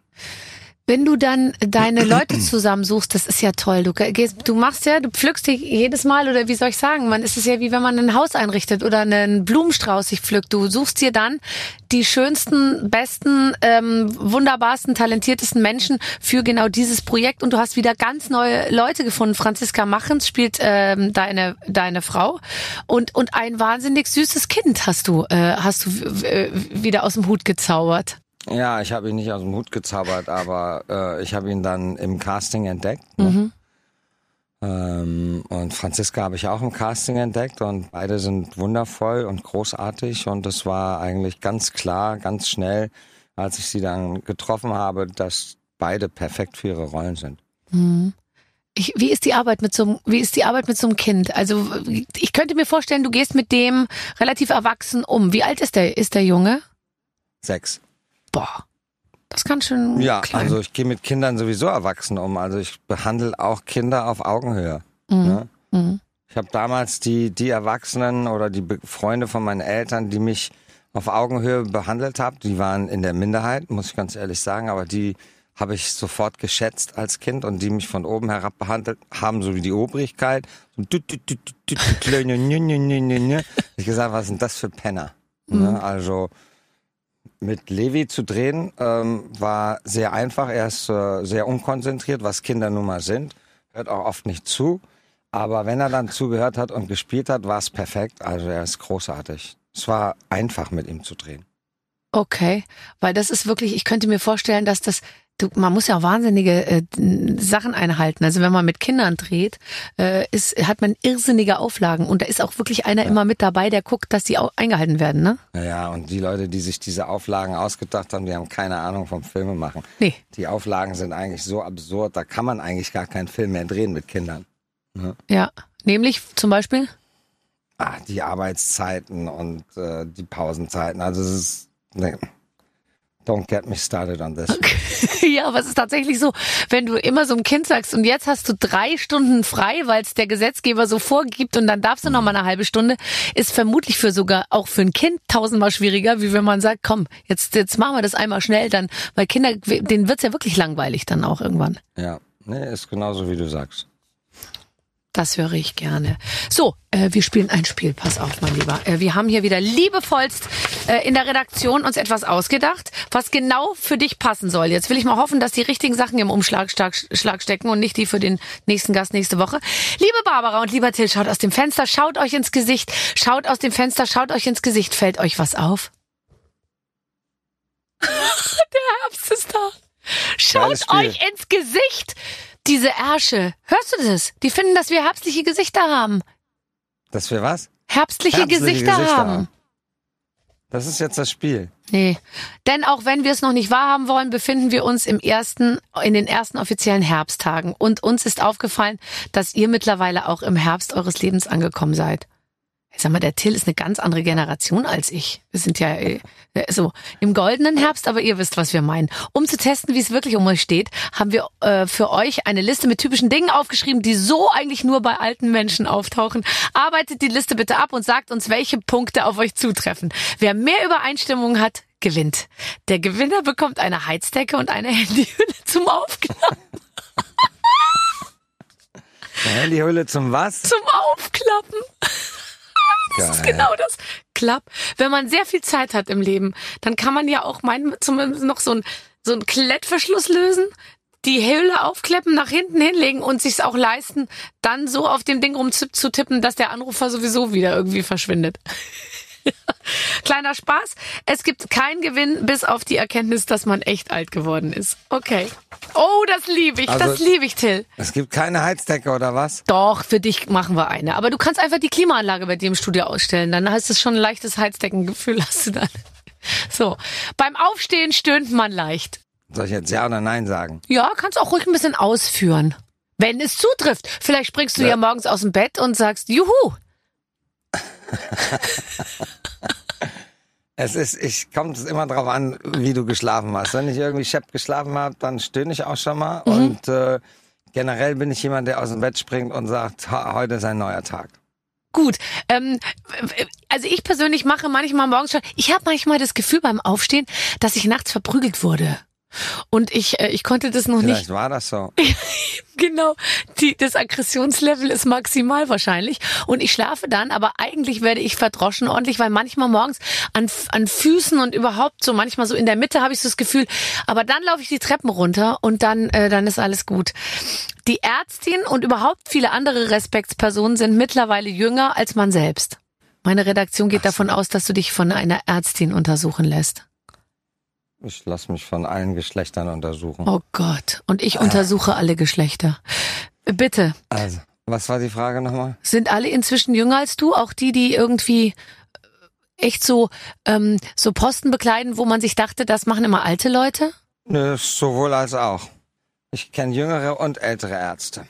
Wenn du dann deine Leute zusammensuchst, das ist ja toll. Du gehst, du machst ja, du pflückst dich jedes Mal oder wie soll ich sagen, man ist es ja wie wenn man ein Haus einrichtet oder einen Blumenstrauß sich pflückt. Du suchst dir dann die schönsten, besten, ähm, wunderbarsten, talentiertesten Menschen für genau dieses Projekt und du hast wieder ganz neue Leute gefunden. Franziska Machens spielt ähm, deine deine Frau und und ein wahnsinnig süßes Kind hast du äh, hast du äh, wieder aus dem Hut gezaubert. Ja, ich habe ihn nicht aus dem Hut gezaubert, aber äh, ich habe ihn dann im Casting entdeckt. Ne? Ähm, und Franziska habe ich auch im Casting entdeckt und beide sind wundervoll und großartig und es war eigentlich ganz klar, ganz schnell, als ich sie dann getroffen habe, dass beide perfekt für ihre Rollen sind. Ich, wie ist die Arbeit mit so einem, wie ist die Arbeit mit so einem Kind? Also ich könnte mir vorstellen, du gehst mit dem relativ erwachsen um. Wie alt ist der, ist der Junge? Sechs. Boah, das kann schon Ja, klein. also ich gehe mit Kindern sowieso erwachsen um. Also ich behandle auch Kinder auf Augenhöhe. Mhm. Ne? Mhm. Ich habe damals die, die Erwachsenen oder die Be Freunde von meinen Eltern, die mich auf Augenhöhe behandelt haben, die waren in der Minderheit, muss ich ganz ehrlich sagen, aber die habe ich sofort geschätzt als Kind und die mich von oben herab behandelt haben, so wie die Obrigkeit. Ich gesagt, was sind das für Penner? Ne? Also mit Levi zu drehen ähm, war sehr einfach. Er ist äh, sehr unkonzentriert, was Kinder nun mal sind. Hört auch oft nicht zu. Aber wenn er dann zugehört hat und gespielt hat, war es perfekt. Also er ist großartig. Es war einfach mit ihm zu drehen. Okay, weil das ist wirklich, ich könnte mir vorstellen, dass das, du, man muss ja auch wahnsinnige äh, Sachen einhalten. Also wenn man mit Kindern dreht, äh, ist, hat man irrsinnige Auflagen und da ist auch wirklich einer immer mit dabei, der guckt, dass die auch eingehalten werden, ne? Naja, und die Leute, die sich diese Auflagen ausgedacht haben, die haben keine Ahnung vom Filme machen. Nee. Die Auflagen sind eigentlich so absurd, da kann man eigentlich gar keinen Film mehr drehen mit Kindern. Ja. Nämlich zum Beispiel? Ah, die Arbeitszeiten und äh, die Pausenzeiten. Also es ist. Nee. Don't get me started on this. ja, aber es ist tatsächlich so, wenn du immer so einem Kind sagst, und jetzt hast du drei Stunden frei, weil es der Gesetzgeber so vorgibt und dann darfst du noch mal eine halbe Stunde, ist vermutlich für sogar auch für ein Kind tausendmal schwieriger, wie wenn man sagt, komm, jetzt, jetzt machen wir das einmal schnell, dann, weil Kinder, denen wird's ja wirklich langweilig dann auch irgendwann. Ja, nee, ist genauso wie du sagst. Das höre ich gerne. So, äh, wir spielen ein Spiel. Pass auf, mein Lieber. Äh, wir haben hier wieder liebevollst äh, in der Redaktion uns etwas ausgedacht, was genau für dich passen soll. Jetzt will ich mal hoffen, dass die richtigen Sachen im Umschlag stark, Schlag stecken und nicht die für den nächsten Gast nächste Woche. Liebe Barbara und lieber Till, schaut aus dem Fenster, schaut euch ins Gesicht, schaut aus dem Fenster, schaut euch ins Gesicht. Fällt euch was auf? der Herbst ist da. Schaut euch ins Gesicht. Diese Ärsche. Hörst du das? Die finden, dass wir herbstliche Gesichter haben. Dass wir was? Herbstliche, Herbstliche Gesichter, Gesichter haben. haben. Das ist jetzt das Spiel. Nee. Denn auch wenn wir es noch nicht wahrhaben wollen, befinden wir uns im ersten, in den ersten offiziellen Herbsttagen. Und uns ist aufgefallen, dass ihr mittlerweile auch im Herbst eures Lebens angekommen seid. Sag mal, der Till ist eine ganz andere Generation als ich. Wir sind ja äh, so im goldenen Herbst, aber ihr wisst, was wir meinen. Um zu testen, wie es wirklich um euch steht, haben wir äh, für euch eine Liste mit typischen Dingen aufgeschrieben, die so eigentlich nur bei alten Menschen auftauchen. Arbeitet die Liste bitte ab und sagt uns, welche Punkte auf euch zutreffen. Wer mehr Übereinstimmung hat, gewinnt. Der Gewinner bekommt eine Heizdecke und eine Handyhülle zum Aufklappen. Eine Handyhülle zum was? Zum Aufklappen. Das ist Geil. genau das. Klapp. Wenn man sehr viel Zeit hat im Leben, dann kann man ja auch meinen, zumindest noch so ein, so ein Klettverschluss lösen, die Hülle aufklappen, nach hinten hinlegen und sich's auch leisten, dann so auf dem Ding rumzutippen, dass der Anrufer sowieso wieder irgendwie verschwindet. Kleiner Spaß. Es gibt keinen Gewinn, bis auf die Erkenntnis, dass man echt alt geworden ist. Okay. Oh, das liebe ich. Also- das liebe ich, Till. Es gibt keine Heizdecke oder was? Doch, für dich machen wir eine. Aber du kannst einfach die Klimaanlage bei dir im Studio ausstellen. Dann hast du schon ein leichtes Heizdeckengefühl, hast du dann. So. Beim Aufstehen stöhnt man leicht. Soll ich jetzt Ja oder Nein sagen? Ja, kannst auch ruhig ein bisschen ausführen. Wenn es zutrifft. Vielleicht springst du ja, Ja. morgens aus dem Bett und sagst, juhu. Es ist, ich kommt es immer drauf an, wie du geschlafen hast. Wenn ich irgendwie schepp geschlafen habe, dann stöhne ich auch schon mal. Mhm. Und äh, generell bin ich jemand, der aus dem Bett springt und sagt, "Ha, heute ist ein neuer Tag. Gut. Ähm, also ich persönlich mache manchmal morgens schon, ich habe manchmal das Gefühl beim Aufstehen, dass ich nachts verprügelt wurde. Und ich, äh, ich konnte das noch nicht Vielleicht war das so. Genau, die, das Aggressionslevel ist maximal wahrscheinlich. Und ich schlafe dann, aber eigentlich werde ich verdroschen ordentlich, weil manchmal morgens an, an Füßen und überhaupt so, manchmal so in der Mitte habe ich so das Gefühl, aber dann laufe ich die Treppen runter und dann, äh, dann ist alles gut. Die Ärztin und überhaupt viele andere Respektspersonen sind mittlerweile jünger als man selbst. Meine Redaktion geht davon aus, dass du dich von einer Ärztin untersuchen lässt. Ich lasse mich von allen Geschlechtern untersuchen. Oh Gott. Und ich untersuche alle Geschlechter. Bitte. Also, Was war die Frage nochmal? Sind alle inzwischen jünger als du? Auch die, die irgendwie äh, echt so, ähm, so Posten bekleiden, wo man sich dachte, das machen immer alte Leute? Nö, sowohl als auch. Ich kenne jüngere und ältere Ärzte.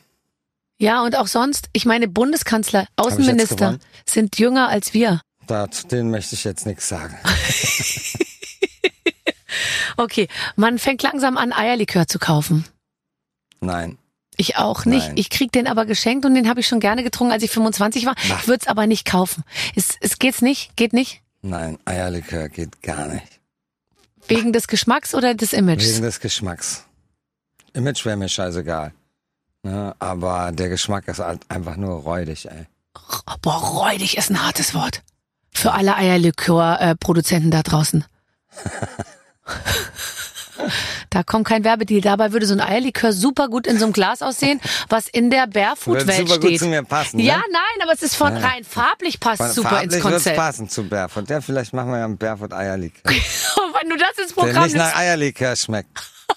Ja, und auch sonst, ich meine, Bundeskanzler, Außenminister sind jünger als wir. Da, zu denen möchte ich jetzt nichts sagen. Okay, man fängt langsam an, Eierlikör zu kaufen. Nein. Ich auch nicht. Nein. Ich krieg den aber geschenkt und den habe ich schon gerne getrunken, als ich 25 war. Na. Ich würde es aber nicht kaufen. Es, es geht's nicht? Geht nicht? Nein, Eierlikör geht gar nicht. Wegen des Geschmacks oder des Images? Wegen des Geschmacks. Image wäre mir scheißegal. Ne? Aber der Geschmack ist halt einfach nur räudig, ey. Boah, räudig ist ein hartes Wort. Für alle Eierlikör-Produzenten da draußen. Da kommt kein Werbedeal. Dabei würde so ein Eierlikör super gut in so einem Glas aussehen, was in der Barefoot-Welt super gut steht. zu mir passen. Ja, ne? nein, aber es ist von rein farblich passt Von- super farblich ins Konzept. passen zu Barefoot. Ja, vielleicht machen wir ja einen Barefoot Eierlikör. Wenn du das ins Der Programm nicht nach Eierlikör schmeckt.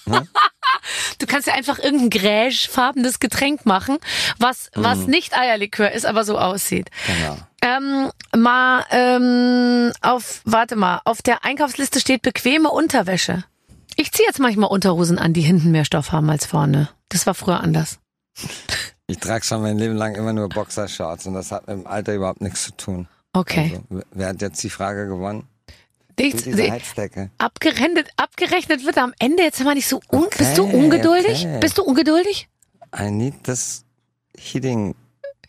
du kannst ja einfach irgendein gräschfarbenes Getränk machen, was, was nicht Eierlikör ist, aber so aussieht. Genau. Ähm, mal ähm, auf, warte mal, auf der Einkaufsliste steht bequeme Unterwäsche. Ich ziehe jetzt manchmal Unterhosen an, die hinten mehr Stoff haben als vorne. Das war früher anders. Ich trage schon mein Leben lang immer nur Boxershorts und das hat mit dem Alter überhaupt nichts zu tun. Okay. Also, wer- hat jetzt die Frage gewonnen? Nichts- abgerechnet, abgerechnet wird am Ende jetzt mal nicht so un Bist du Okay, ungeduldig? okay. Bist du ungeduldig? I need this heating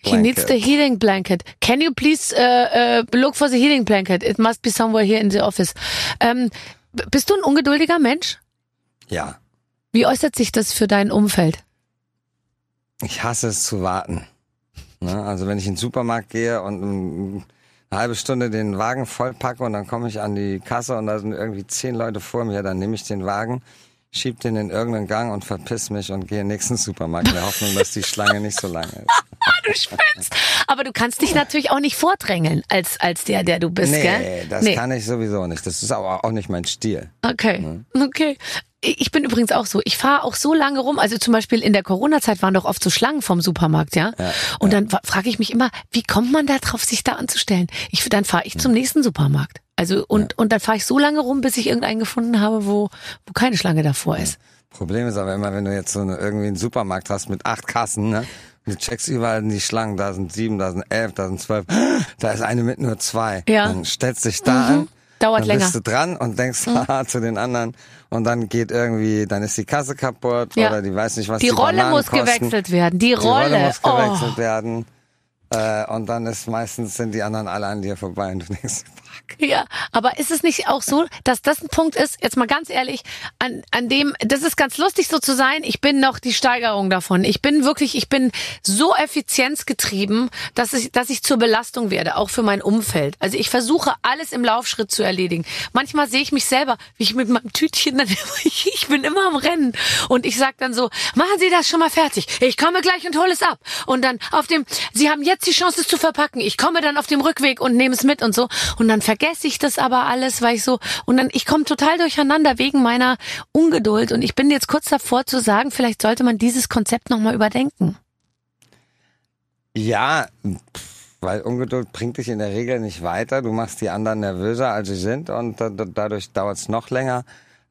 He needs the heating blanket. Can you please uh, uh, look for the heating blanket? It must be somewhere here in the office. Ähm, bist du ein ungeduldiger Mensch? Ja, Wie äußert sich das für dein Umfeld? ich hasse es zu warten. Ne? Also wenn ich in den Supermarkt gehe und eine halbe Stunde den Wagen vollpacke und dann komme ich an die Kasse und da sind irgendwie zehn Leute vor mir, dann nehme ich den Wagen, schieb den in irgendeinen Gang und verpiss mich und gehe in den nächsten Supermarkt in der Hoffnung, dass die Schlange nicht so lange ist. Du spinnst. Aber du kannst dich natürlich auch nicht vordrängeln als, als der, der du bist, Nee, gell? das kann ich sowieso nicht. Das ist aber auch nicht mein Stil. Okay, okay. Ich bin übrigens auch so. Ich fahre auch so lange rum. Also zum Beispiel in der Corona-Zeit waren doch oft so Schlangen vom Supermarkt, ja. und dann frage ich mich immer, wie kommt man da drauf, sich da anzustellen? Ich, dann fahre ich zum nächsten Supermarkt. Also und und dann fahre ich so lange rum, bis ich irgendeinen gefunden habe, wo wo keine Schlange davor ist. Problem ist aber immer, wenn du jetzt so eine, irgendwie einen Supermarkt hast mit acht Kassen, ne? Und du checkst überall die Schlangen, da sind sieben, da sind elf, da sind zwölf, da ist eine mit nur zwei. Ja. Dann stellst dich da an. Dauert dann länger. bist du dran und denkst haha, zu den anderen und dann geht irgendwie, dann ist die Kasse kaputt Ja. oder die weiß nicht, was Die die, Rolle Bananen muss kosten. gewechselt werden. Die Die Rolle, Rolle. muss oh. gewechselt werden. Äh, und dann ist meistens sind die anderen alle an dir vorbei und du denkst. Ja, aber ist es nicht auch so, dass das ein Punkt ist, jetzt mal ganz ehrlich, an, an dem, das ist ganz lustig so zu sein, ich bin noch die Steigerung davon. Ich bin wirklich, ich bin so effizienzgetrieben, dass ich, dass ich zur Belastung werde, auch für mein Umfeld. Also ich versuche alles im Laufschritt zu erledigen. Manchmal sehe ich mich selber, wie ich mit meinem Tütchen dann, ich bin immer am Rennen. Und ich sag dann so, machen Sie das schon mal fertig. Ich komme gleich und hole es ab. Und dann auf dem, Sie haben jetzt die Chance, es zu verpacken. Ich komme dann auf dem Rückweg und nehme es mit und so. Und dann vergesse ich das aber alles, weil ich so, und dann, ich komme total durcheinander wegen meiner Ungeduld. Und ich bin jetzt kurz davor zu sagen, vielleicht sollte man dieses Konzept nochmal überdenken. Ja, weil Ungeduld bringt dich in der Regel nicht weiter. Du machst die anderen nervöser, als sie sind und da, da, dadurch dauert es noch länger.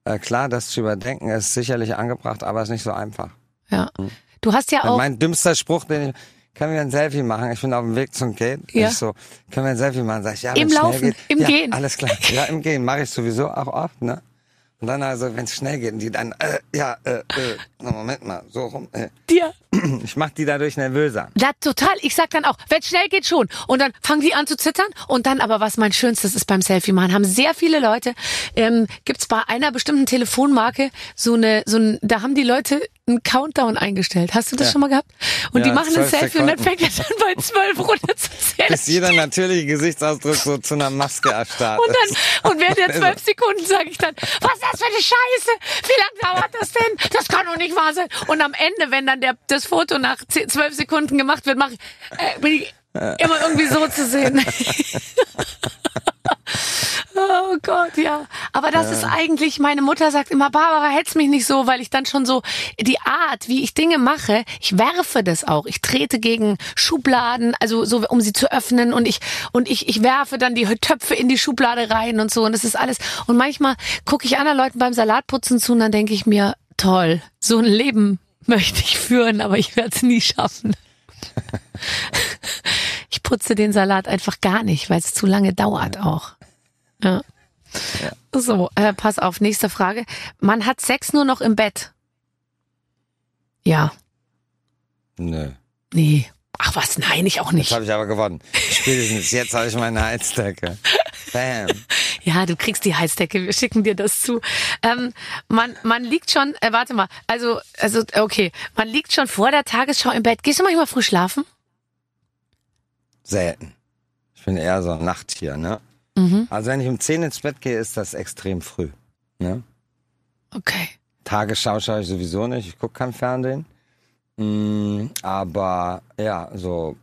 Äh, klar, das zu überdenken ist sicherlich angebracht, aber ist nicht so einfach. Ja. Du hast ja auch, Mein dümmster Spruch, den ich, können wir ein Selfie machen? Ich bin auf dem Weg zum Gate. Ja. Ich so, können wir ein Selfie machen? Sag ich, ja, Im Laufen, geht. im ja, Gehen. Alles klar. Ja, im Gehen mache ich sowieso auch oft, ne? Und dann also, wenn es schnell geht, und die dann, äh, ja, äh, äh, na, Moment mal, so rum. Äh. dir, Ich mach die dadurch nervöser. Ja, total. Ich sag dann auch, wenn schnell geht schon. Und dann fangen die an zu zittern. Und dann aber, was mein Schönstes ist beim Selfie machen, haben sehr viele Leute, ähm, gibt's bei einer bestimmten Telefonmarke so eine, so ein, da haben die Leute einen Countdown eingestellt. Hast du das Ja. schon mal gehabt? Und die Ja, machen ein 12 Selfie und dann Sekunden. fängt er dann bei zwölf runter zu zählen. Bis jeder natürliche Gesichtsausdruck so zu einer Maske erstarrt. Und dann, und während der zwölf Sekunden sage ich dann, was ist das für eine Scheiße? Wie lange dauert das denn? Das kann doch nicht wahr sein. Und am Ende, wenn dann der, das Foto nach zwölf Sekunden gemacht wird, mach äh, bin ich immer irgendwie so zu sehen. Oh Gott, ja. Aber das ist eigentlich, meine Mutter sagt immer, Barbara, hetz mich nicht so, weil ich dann schon so die Art, wie ich Dinge mache, ich werfe das auch. Ich trete gegen Schubladen, also so, um sie zu öffnen und ich, und ich, ich werfe dann die Töpfe in die Schublade rein und so und das ist alles. Und manchmal gucke ich anderen Leuten beim Salatputzen zu und dann denke ich mir, toll, so ein Leben möchte ich führen, aber ich werde es nie schaffen. ich putze den Salat einfach gar nicht, weil es zu lange dauert auch. Ja. So, äh, pass auf, nächste Frage. Man hat Sex nur noch im Bett. Ja. Nö. Nee. Ach was, nein, ich auch Jetzt nicht. habe ich aber gewonnen. Spätestens jetzt habe ich meine Heizdecke. Bam. Ja, du kriegst die Heizdecke, wir schicken dir das zu. Ähm, man, man liegt schon, äh, warte mal, also, also, okay, man liegt schon vor der Tagesschau im Bett. Gehst du manchmal früh schlafen? Selten. Ich bin eher so ein Nachttier, ne? Mhm. Also wenn ich um 10 ins Bett gehe, ist das extrem früh. Ne? Okay. Tagesschau schaue ich sowieso nicht, ich gucke kein Fernsehen. Mm, aber ja, so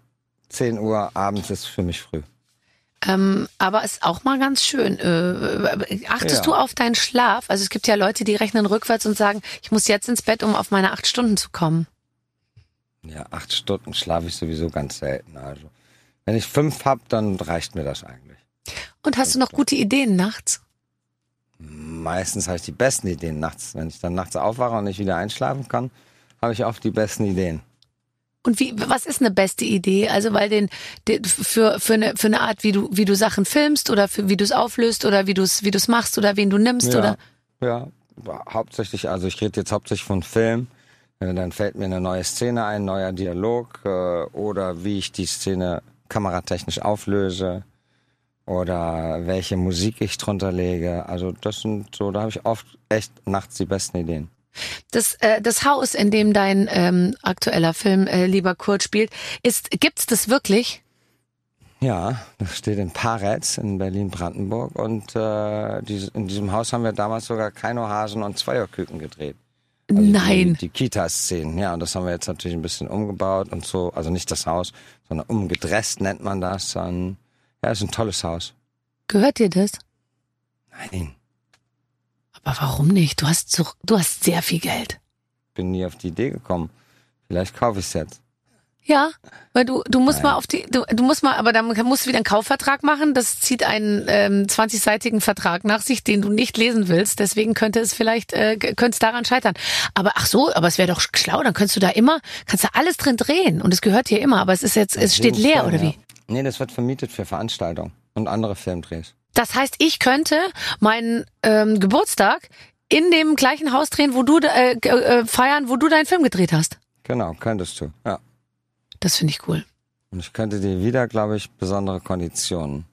10 Uhr abends ist für mich früh. Ähm, aber ist auch mal ganz schön. Äh, achtest Ja. du auf deinen Schlaf? Also es gibt ja Leute, die rechnen rückwärts und sagen, ich muss jetzt ins Bett, um auf meine acht Stunden zu kommen. Ja, acht Stunden schlafe ich sowieso ganz selten. Also wenn ich fünf hab, dann reicht mir das eigentlich. Und hast du noch gute Ideen nachts? Meistens habe ich die besten Ideen nachts. Wenn ich dann nachts aufwache und nicht wieder einschlafen kann, habe ich oft die besten Ideen. Und wie, was ist eine beste Idee? Also weil den, den für für eine für eine Art, wie du wie du Sachen filmst oder für wie du es auflöst oder wie du es wie du es machst oder wen du nimmst Ja, oder ja, hauptsächlich, also ich rede jetzt hauptsächlich von Film. Dann fällt mir eine neue Szene ein, neuer Dialog äh, oder wie ich die Szene kameratechnisch auflöse oder welche Musik ich drunter lege. Also das sind so, da habe ich oft echt nachts die besten Ideen. Das äh, das Haus, in dem dein ähm, aktueller Film äh, lieber Kurt spielt, ist gibt's das wirklich? Ja, das steht in Paretz in Berlin-Brandenburg und äh, diese, in diesem Haus haben wir damals sogar Keinohasen und Zweierküken gedreht. Also Nein. Die, die Kita-Szenen, ja, und das haben wir jetzt natürlich ein bisschen umgebaut und so, also nicht das Haus, sondern umgedresst nennt man das. Dann, ja, ist ein tolles Haus. Gehört dir das? Nein, Aber warum nicht? Du hast so, du hast sehr viel Geld. bin nie auf die Idee gekommen. Vielleicht kaufe ich es jetzt. Ja, weil du du musst Nein. mal auf die du, du musst mal, aber dann musst du wieder einen Kaufvertrag machen. Das zieht einen ähm, 20-seitigen Vertrag nach sich, den du nicht lesen willst. Deswegen könnte es vielleicht äh, könnte es daran scheitern. Aber ach so, aber es wäre doch schlau. Dann könntest du da immer kannst du alles drin drehen und es gehört dir immer. Aber es ist jetzt es steht leer Fall, oder ja. wie? Nee, das wird vermietet für Veranstaltungen und andere Filmdrehs. Das heißt, ich könnte meinen ähm, Geburtstag in dem gleichen Haus drehen, wo du äh, äh, feiern, wo du deinen Film gedreht hast. Genau, könntest du. Ja. Das finde ich cool. Und ich könnte dir wieder, glaube ich, besondere Konditionen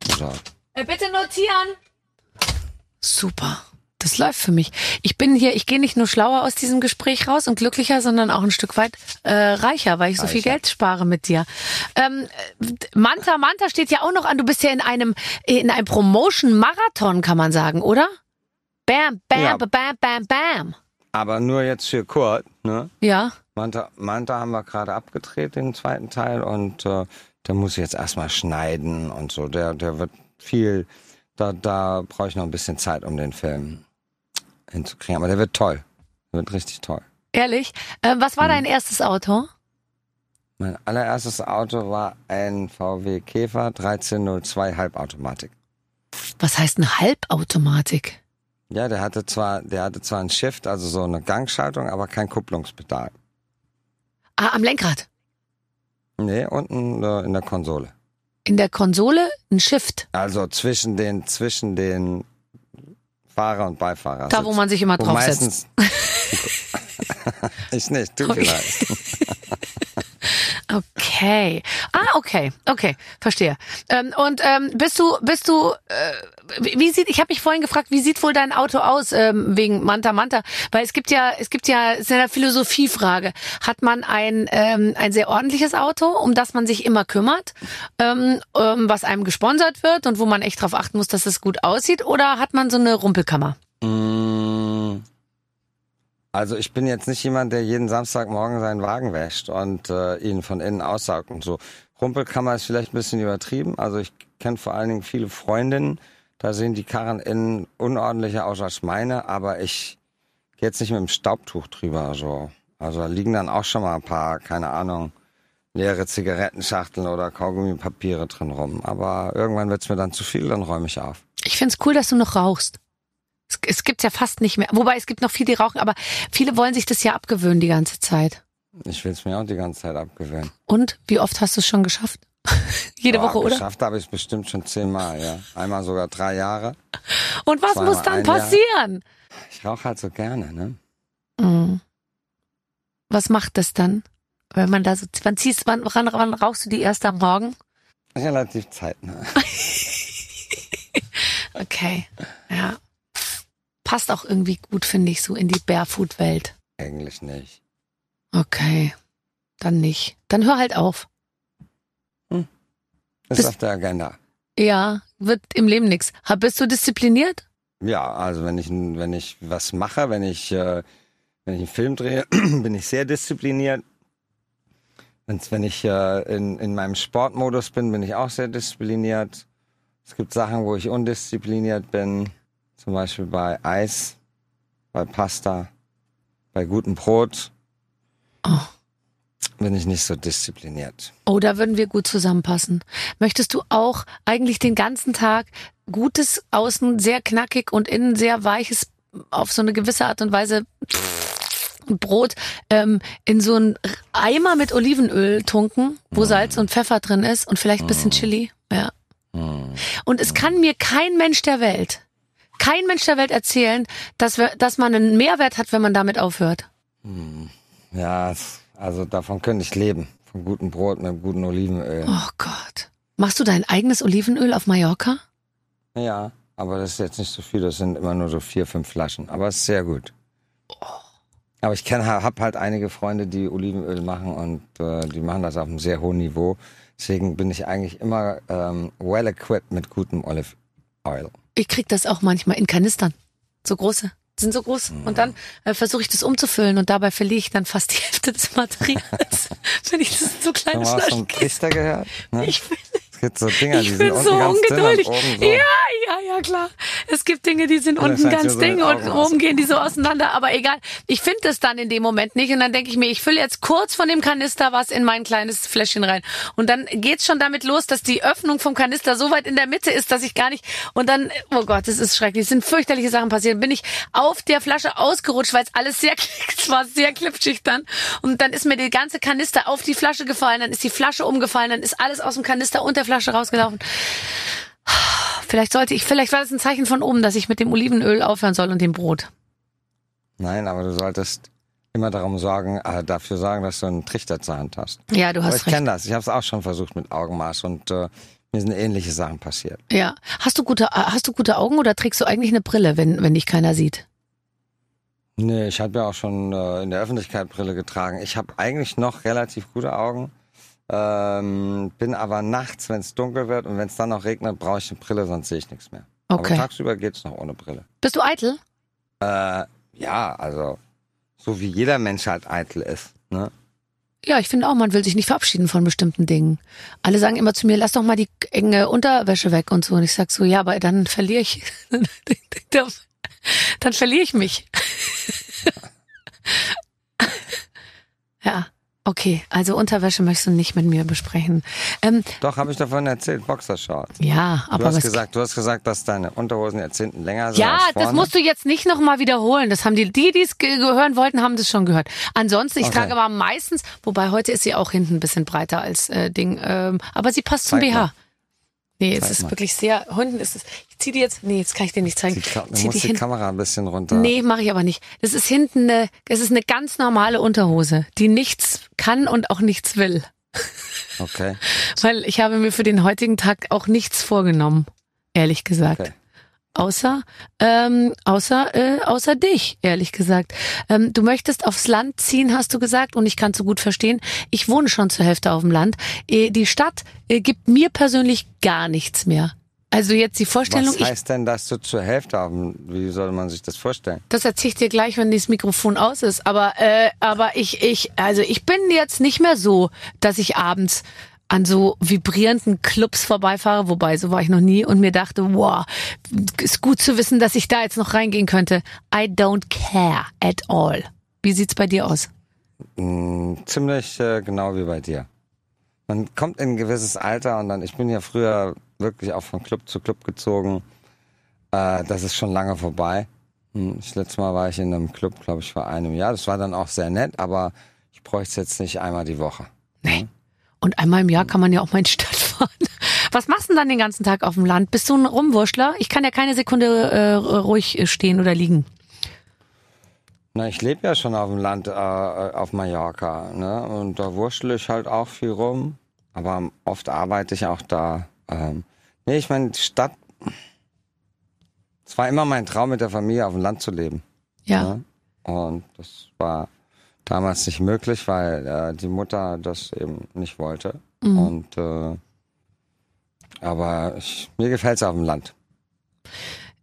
besorgen. Äh, bitte notieren. Super. Das läuft für mich. Ich bin hier, ich gehe nicht nur schlauer aus diesem Gespräch raus und glücklicher, sondern auch ein Stück weit äh, reicher, weil ich so viel Reicher. Geld spare mit dir. Ähm, äh, Manta, Manta steht ja auch noch an. Du bist ja in einem in einem Promotion-Marathon, kann man sagen, oder? Bam, bam, Ja. bam, bam, bam. Aber nur jetzt für Kurt, ne? Ja. Manta, Manta haben wir gerade abgedreht, den zweiten Teil, und äh, der muss ich jetzt erstmal schneiden und so. Der, der wird viel, da, da brauche ich noch ein bisschen Zeit, um den Film hinzukriegen. Aber der wird toll. Der wird richtig toll. Ehrlich. Äh, was Mhm. war dein erstes Auto? Mein allererstes Auto war ein VW Käfer 1302 Halbautomatik. Was heißt eine Halbautomatik? Ja, der hatte zwar, der hatte zwar ein Shift, also so eine Gangschaltung, aber kein Kupplungspedal. Ah, am Lenkrad. Nee, unten in der Konsole. In der Konsole ein Shift. Also zwischen den, zwischen den Fahrer und Beifahrer. Da, wo sitzt. man sich immer Wo draufsetzt. meistens- ich nicht, du Okay. vielleicht. Okay. Ah, okay, okay, verstehe. Ähm, und ähm, bist du, bist du, äh, wie sieht, ich habe mich vorhin gefragt, wie sieht wohl dein Auto aus ähm, wegen Manta Manta? Weil es gibt ja, es gibt ja, es ist eine Philosophiefrage. Hat man ein ähm, ein sehr ordentliches Auto, um das man sich immer kümmert, ähm, ähm, was einem gesponsert wird und wo man echt drauf achten muss, dass es gut aussieht, oder hat man so eine Rumpelkammer? Mm, Also ich bin jetzt nicht jemand, der jeden Samstagmorgen seinen Wagen wäscht und äh, ihn von innen aussaugt und so. Rumpelkammer ist vielleicht ein bisschen übertrieben. Also ich kenne vor allen Dingen viele Freundinnen, Da sehen die Karren innen unordentlicher aus als meine, aber ich gehe jetzt nicht mit dem Staubtuch drüber. So. Also da liegen dann auch schon mal ein paar, keine Ahnung, leere Zigarettenschachteln oder Kaugummipapiere drin rum. Aber irgendwann wird's mir dann zu viel, dann räume ich auf. Ich find's cool, dass du noch rauchst. Es, es gibt ja fast nicht mehr. Wobei es gibt noch viele, die rauchen, aber viele wollen sich das ja abgewöhnen die ganze Zeit. Ich will's mir auch die ganze Zeit abgewöhnen. Und wie oft hast du es schon geschafft? Jede Boah, Woche, oder? Geschafft habe ich bestimmt schon zehnmal, ja. Einmal sogar drei Jahre. Und was muss dann ein Jahr. passieren? Ich rauche halt so gerne, ne? Mhm. Was macht das dann? Wenn man da so, wann ziehst, wann, wann, wann rauchst du die erst am Morgen? Relativ zeitnah. Okay, ja. Passt auch irgendwie gut, finde ich, so in die Barefoot-Welt. Eigentlich nicht. Okay, dann nicht. Dann hör halt auf. Ist Bist- auf der Agenda. Ja, wird im Leben nix. Ha- Bist du diszipliniert? Ja, also wenn ich wenn ich was mache, wenn ich äh, wenn ich einen Film drehe, bin ich sehr diszipliniert. Wenn's, wenn ich äh, in, in meinem Sportmodus bin, bin ich auch sehr diszipliniert. Es gibt Sachen, wo ich undiszipliniert bin, zum Beispiel bei Eis, bei Pasta, bei gutem Brot. Oh. Bin ich nicht so diszipliniert. Oh, da würden wir gut zusammenpassen. Möchtest du auch eigentlich den ganzen Tag gutes Außen sehr knackig und innen sehr weiches auf so eine gewisse Art und Weise Brot ähm, in so einen Eimer mit Olivenöl tunken, wo Salz und Pfeffer drin ist und vielleicht ein bisschen Chili. Ja. Hm. Und es kann mir kein Mensch der Welt, kein Mensch der Welt erzählen, dass, wir, dass man einen Mehrwert hat, wenn man damit aufhört. Ja, es- also davon könnte ich leben. Von gutem Brot mit guten Olivenöl. Oh Gott. Machst du dein eigenes Olivenöl auf Mallorca? Ja, aber das ist jetzt nicht so viel, das sind immer nur so vier, fünf Flaschen. Aber es ist sehr gut. Aber ich kenne, hab halt einige Freunde, die Olivenöl machen und äh, die machen das auf einem sehr hohen Niveau. Deswegen bin ich eigentlich immer ähm, well equipped mit gutem Olive Oil. Ich krieg das auch manchmal in Kanistern. So große. Die sind so groß. Und dann äh, versuche ich das umzufüllen und dabei verliere ich dann fast die Hälfte des Materials. Wenn ich das in so kleine wir auch Flaschen vom Priester gehört? Ne? Ich bin, es gibt so Dinger, die ich sind bin unten so ungeduldig. so. Ja, ja, ja, klar. Es gibt Dinge, die sind unten ganz ding und oben gehen die so auseinander. Aber egal. Ich finde das dann in dem Moment nicht. Und dann denke ich mir, ich fülle jetzt kurz von dem Kanister was in mein kleines Fläschchen rein. Und dann geht's schon damit los, dass die Öffnung vom Kanister so weit in der Mitte ist, dass ich gar nicht. Und dann, oh Gott, das ist schrecklich. Es sind fürchterliche Sachen passiert. Bin ich auf der Flasche ausgerutscht, weil es alles sehr, es war sehr klipschig dann. Und dann ist mir die ganze Kanister auf die Flasche gefallen. Dann ist die Flasche umgefallen. Dann ist alles aus dem Kanister und der Flasche rausgelaufen. Vielleicht sollte ich, vielleicht war das ein Zeichen von oben, dass ich mit dem Olivenöl aufhören soll und dem Brot. Nein, aber du solltest immer darum sorgen, äh, dafür sorgen, dass du einen Trichter zur Hand hast. Ja, du Aber hast ich recht. kenne das. Ich habe es auch schon versucht mit Augenmaß und äh, mir sind ähnliche Sachen passiert. Ja. Hast du gute, hast du gute Augen oder trägst du eigentlich eine Brille, wenn, wenn dich keiner sieht? Nee, ich habe ja auch schon äh, in der Öffentlichkeit Brille getragen. Ich habe eigentlich noch relativ gute Augen. Ähm, bin aber nachts, wenn es dunkel wird und wenn es dann noch regnet, brauche ich eine Brille, sonst sehe ich nichts mehr. Okay. Aber tagsüber geht's noch ohne Brille. Bist du eitel? Äh, ja, also so wie jeder Mensch halt eitel ist. Ne? Ja, ich finde auch, man will sich nicht verabschieden von bestimmten Dingen. Alle sagen immer zu mir, lass doch mal die enge Unterwäsche weg und so. Und ich sag so, ja, aber dann verliere ich, dann verliere ich mich. ja, okay. Also Unterwäsche möchtest du nicht mit mir besprechen. Ähm, Doch, habe ich davon erzählt, Boxershorts. ja, Du aber hast was gesagt, du hast gesagt, dass deine Unterhosen jetzt hinten länger sind Ja, das musst du jetzt nicht nochmal wiederholen. Das haben die, die, es hören wollten, haben das schon gehört. Ansonsten, ich Okay. trage aber meistens, wobei heute ist sie auch hinten ein bisschen breiter als äh, Ding, ähm, aber sie passt zum Zeig BH. mal. Nee, es ist mal. wirklich sehr, hinten ist es, ich zieh die jetzt, nee, jetzt kann ich dir nicht zeigen. Die, du zieh musst die, hinten. Kamera ein bisschen runter. Nee, mache ich aber nicht. Das ist hinten eine, es ist eine ganz normale Unterhose, die nichts kann und auch nichts will. Okay. Weil ich habe mir für den heutigen Tag auch nichts vorgenommen, ehrlich gesagt. Okay. Außer, ähm, außer, äh, außer dich, ehrlich gesagt. Ähm, du möchtest aufs Land ziehen, hast du gesagt, und ich kann so gut verstehen. Ich wohne schon zur Hälfte auf dem Land. Äh, die Stadt äh, gibt mir persönlich gar nichts mehr. Also jetzt die Vorstellung, Was heißt denn, dass du zur Hälfte haben? Wie soll man sich das vorstellen? das erzähle ich dir gleich, wenn das Mikrofon aus ist. Aber, äh, aber ich, ich, also ich bin jetzt nicht mehr so, dass ich abends an so vibrierenden Clubs vorbeifahre, wobei so war ich noch nie und mir dachte, wow, ist gut zu wissen, dass ich da jetzt noch reingehen könnte. I don't care at all. Wie sieht's bei dir aus? Mm, ziemlich äh, genau wie bei dir. Man kommt in ein gewisses Alter und dann, ich bin ja früher wirklich auch von Club zu Club gezogen. Äh, das ist schon lange vorbei. Hm, Das letzte Mal war ich in einem Club, glaube ich, vor einem Jahr. Das war dann auch sehr nett, aber ich bräuchte es jetzt nicht einmal die Woche. Nee. Und einmal im Jahr kann man ja auch mal in die Stadt fahren. Was machst du denn dann den ganzen Tag auf dem Land? Bist du ein Rumwurschtler? Ich kann ja keine Sekunde äh, ruhig stehen oder liegen. Na, ich lebe ja schon auf dem Land, äh, auf Mallorca, ne? Und da wurschtel ich halt auch viel rum. Aber oft arbeite ich auch da. Ähm, nee, ich meine, die Stadt. Es war immer mein Traum, mit der Familie auf dem Land zu leben. Ja. Ne? Und das war damals nicht möglich, weil äh, die Mutter das eben nicht wollte. Und äh, aber ich, mir gefällt es auf dem Land.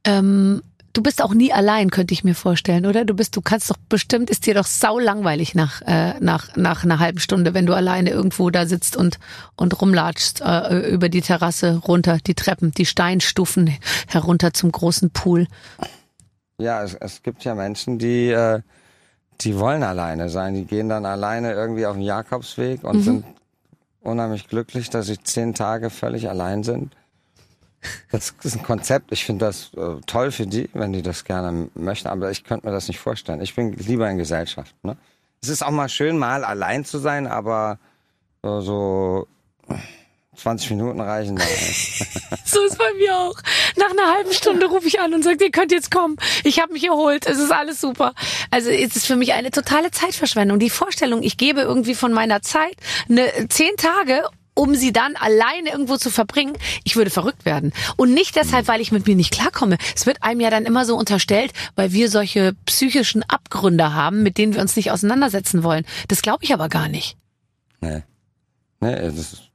Ähm, du bist auch nie allein, könnte ich mir vorstellen, oder? Du bist, du kannst doch bestimmt, ist dir doch sau langweilig nach äh, nach nach einer halben Stunde, wenn du alleine irgendwo da sitzt und und rumlatschst äh, über die Terrasse runter, die Treppen, die Steinstufen herunter zum großen Pool. Ja, es, es gibt ja Menschen, die, äh, die wollen alleine sein. Die gehen dann alleine irgendwie auf den Jakobsweg und sind unheimlich glücklich, dass sie zehn Tage völlig allein sind. Das ist ein Konzept. Ich finde das äh, toll für die, wenn die das gerne möchten. Aber ich könnte mir das nicht vorstellen. Ich bin lieber in Gesellschaft. Ne? Es ist auch mal schön, mal allein zu sein, aber äh, so 20 Minuten reichen. So ist bei mir auch. Nach einer halben Stunde rufe ich an und sage, ihr könnt jetzt kommen. Ich habe mich erholt. Es ist alles super. Also es ist für mich eine totale Zeitverschwendung. Die Vorstellung, ich gebe irgendwie von meiner Zeit eine zehn Tage um sie dann alleine irgendwo zu verbringen, ich würde verrückt werden. Und nicht deshalb, weil ich mit mir nicht klarkomme. Es wird einem ja dann immer so unterstellt, weil wir solche psychischen Abgründe haben, mit denen wir uns nicht auseinandersetzen wollen. Das glaube ich aber gar nicht. Nee. Nee, es ist,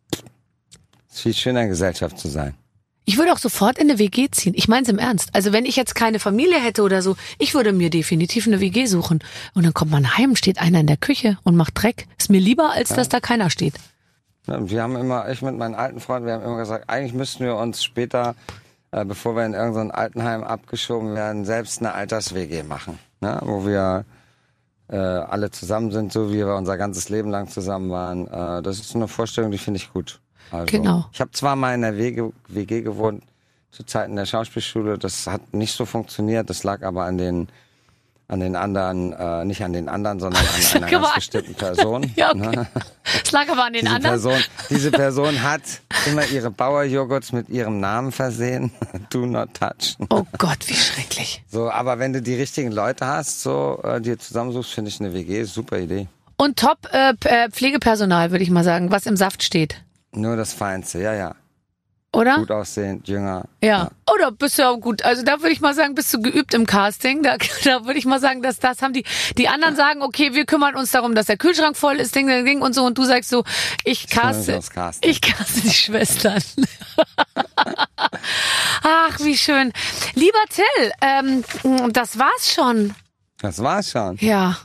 es ist viel schöner in Gesellschaft zu sein. Ich würde auch sofort in eine WG ziehen. Ich meine es im Ernst. Also wenn ich jetzt keine Familie hätte oder so, ich würde mir definitiv eine WG suchen. Und dann kommt man heim, steht einer in der Küche und macht Dreck. Ist mir lieber, als dass da keiner steht. Ja, Wir haben immer, ich mit meinen alten Freunden, wir haben immer gesagt, eigentlich müssten wir uns später, äh, bevor wir in irgendein Altenheim abgeschoben werden, selbst eine Alters-WG machen. Ne? Wo wir äh, alle zusammen sind, so wie wir unser ganzes Leben lang zusammen waren. Äh, das ist eine Vorstellung, die finde ich gut. Also, Genau. Ich habe zwar mal in der WG, WG gewohnt, zu Zeiten der Schauspielschule, das hat nicht so funktioniert, das lag aber an den an den anderen, äh, nicht an den anderen, sondern an einer ganz bestimmten Person. Ja, okay. ne? Es lag aber an den Diese anderen. Person, diese Person hat immer ihre Bauerjoghurts mit ihrem Namen versehen. Do not touch. Oh Gott, wie schrecklich. So, aber wenn du die richtigen Leute hast, so, äh, die du zusammensuchst, finde ich eine WG super Idee. Und top äh, äh, Pflegepersonal, würde ich mal sagen, was im Saft steht. Nur das Feinste, ja, ja. Oder? Gut aussehend, jünger. Ja. Oder bist du ja gut. Also da würde ich mal sagen, bist du geübt im Casting. Da, da würde ich mal sagen, dass das haben die. Die anderen sagen, okay, wir kümmern uns darum, dass der Kühlschrank voll ist, Ding, Ding, Ding und so. Und du sagst so, ich caste, ich caste die Schwestern. Ach, wie schön. Lieber Till, ähm, das war's schon. Das war's schon. Ja.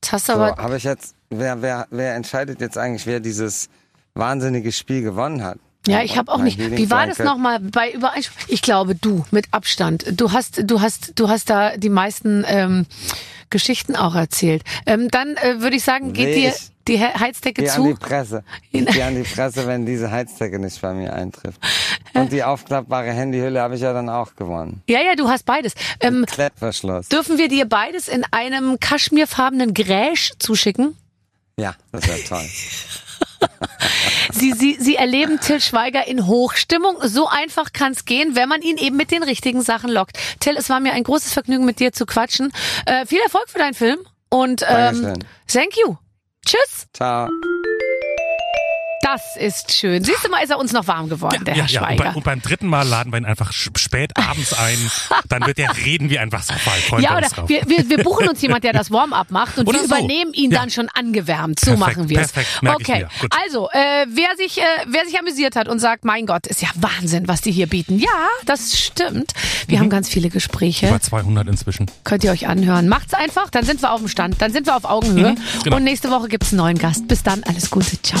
Das hast du So, aber. habe ich jetzt, wer, wer, wer entscheidet jetzt eigentlich, wer dieses wahnsinnige Spiel gewonnen hat? Ja, ich habe auch nicht. Wie war das nochmal bei Übereinstimmung? Ich glaube, du mit Abstand. Du hast, du hast, du hast da die meisten ähm, Geschichten auch erzählt. Ähm, dann äh, würde ich sagen, geht Nee, dir die He- Heizdecke Geh an die zu. Presse. Ich geh an die Presse, wenn diese Heizdecke nicht bei mir eintrifft. Und die aufklappbare Handyhülle habe ich ja dann auch gewonnen. Ja, ja, du hast beides. Ähm, Klettverschluss. dürfen wir dir beides in einem kaschmirfarbenen Gräsch zuschicken? Ja, das wäre toll. Sie, Sie, Sie erleben Till Schweiger in Hochstimmung. So einfach kann's gehen, wenn man ihn eben mit den richtigen Sachen lockt. Till, es war mir ein großes Vergnügen, mit dir zu quatschen. Äh, viel Erfolg für deinen Film und ähm, Dankeschön. thank you. Tschüss. Ciao. Das ist schön. Siehst du mal, ist er uns noch warm geworden, der ja, Herr ja. Und, Schweiger. bei, und beim dritten Mal laden wir ihn einfach spät abends ein. Dann wird er reden wie ein Wasserfall. Freuen ja, oder wir, wir, wir buchen uns jemand, der das Warm-up macht und Oder wir so. übernehmen ihn Ja. dann schon angewärmt. So Perfekt, machen wir es. Okay, also äh, wer sich äh, wer sich amüsiert hat und sagt, mein Gott, ist ja Wahnsinn, was die hier bieten. Ja, das stimmt. Wir haben ganz viele Gespräche. Mhm. Über 200 inzwischen. Könnt ihr euch anhören. Macht's einfach, dann sind wir auf dem Stand, dann sind wir auf Augenhöhe. Mhm, genau. Und nächste Woche gibt's einen neuen Gast. Bis dann, alles Gute, ciao.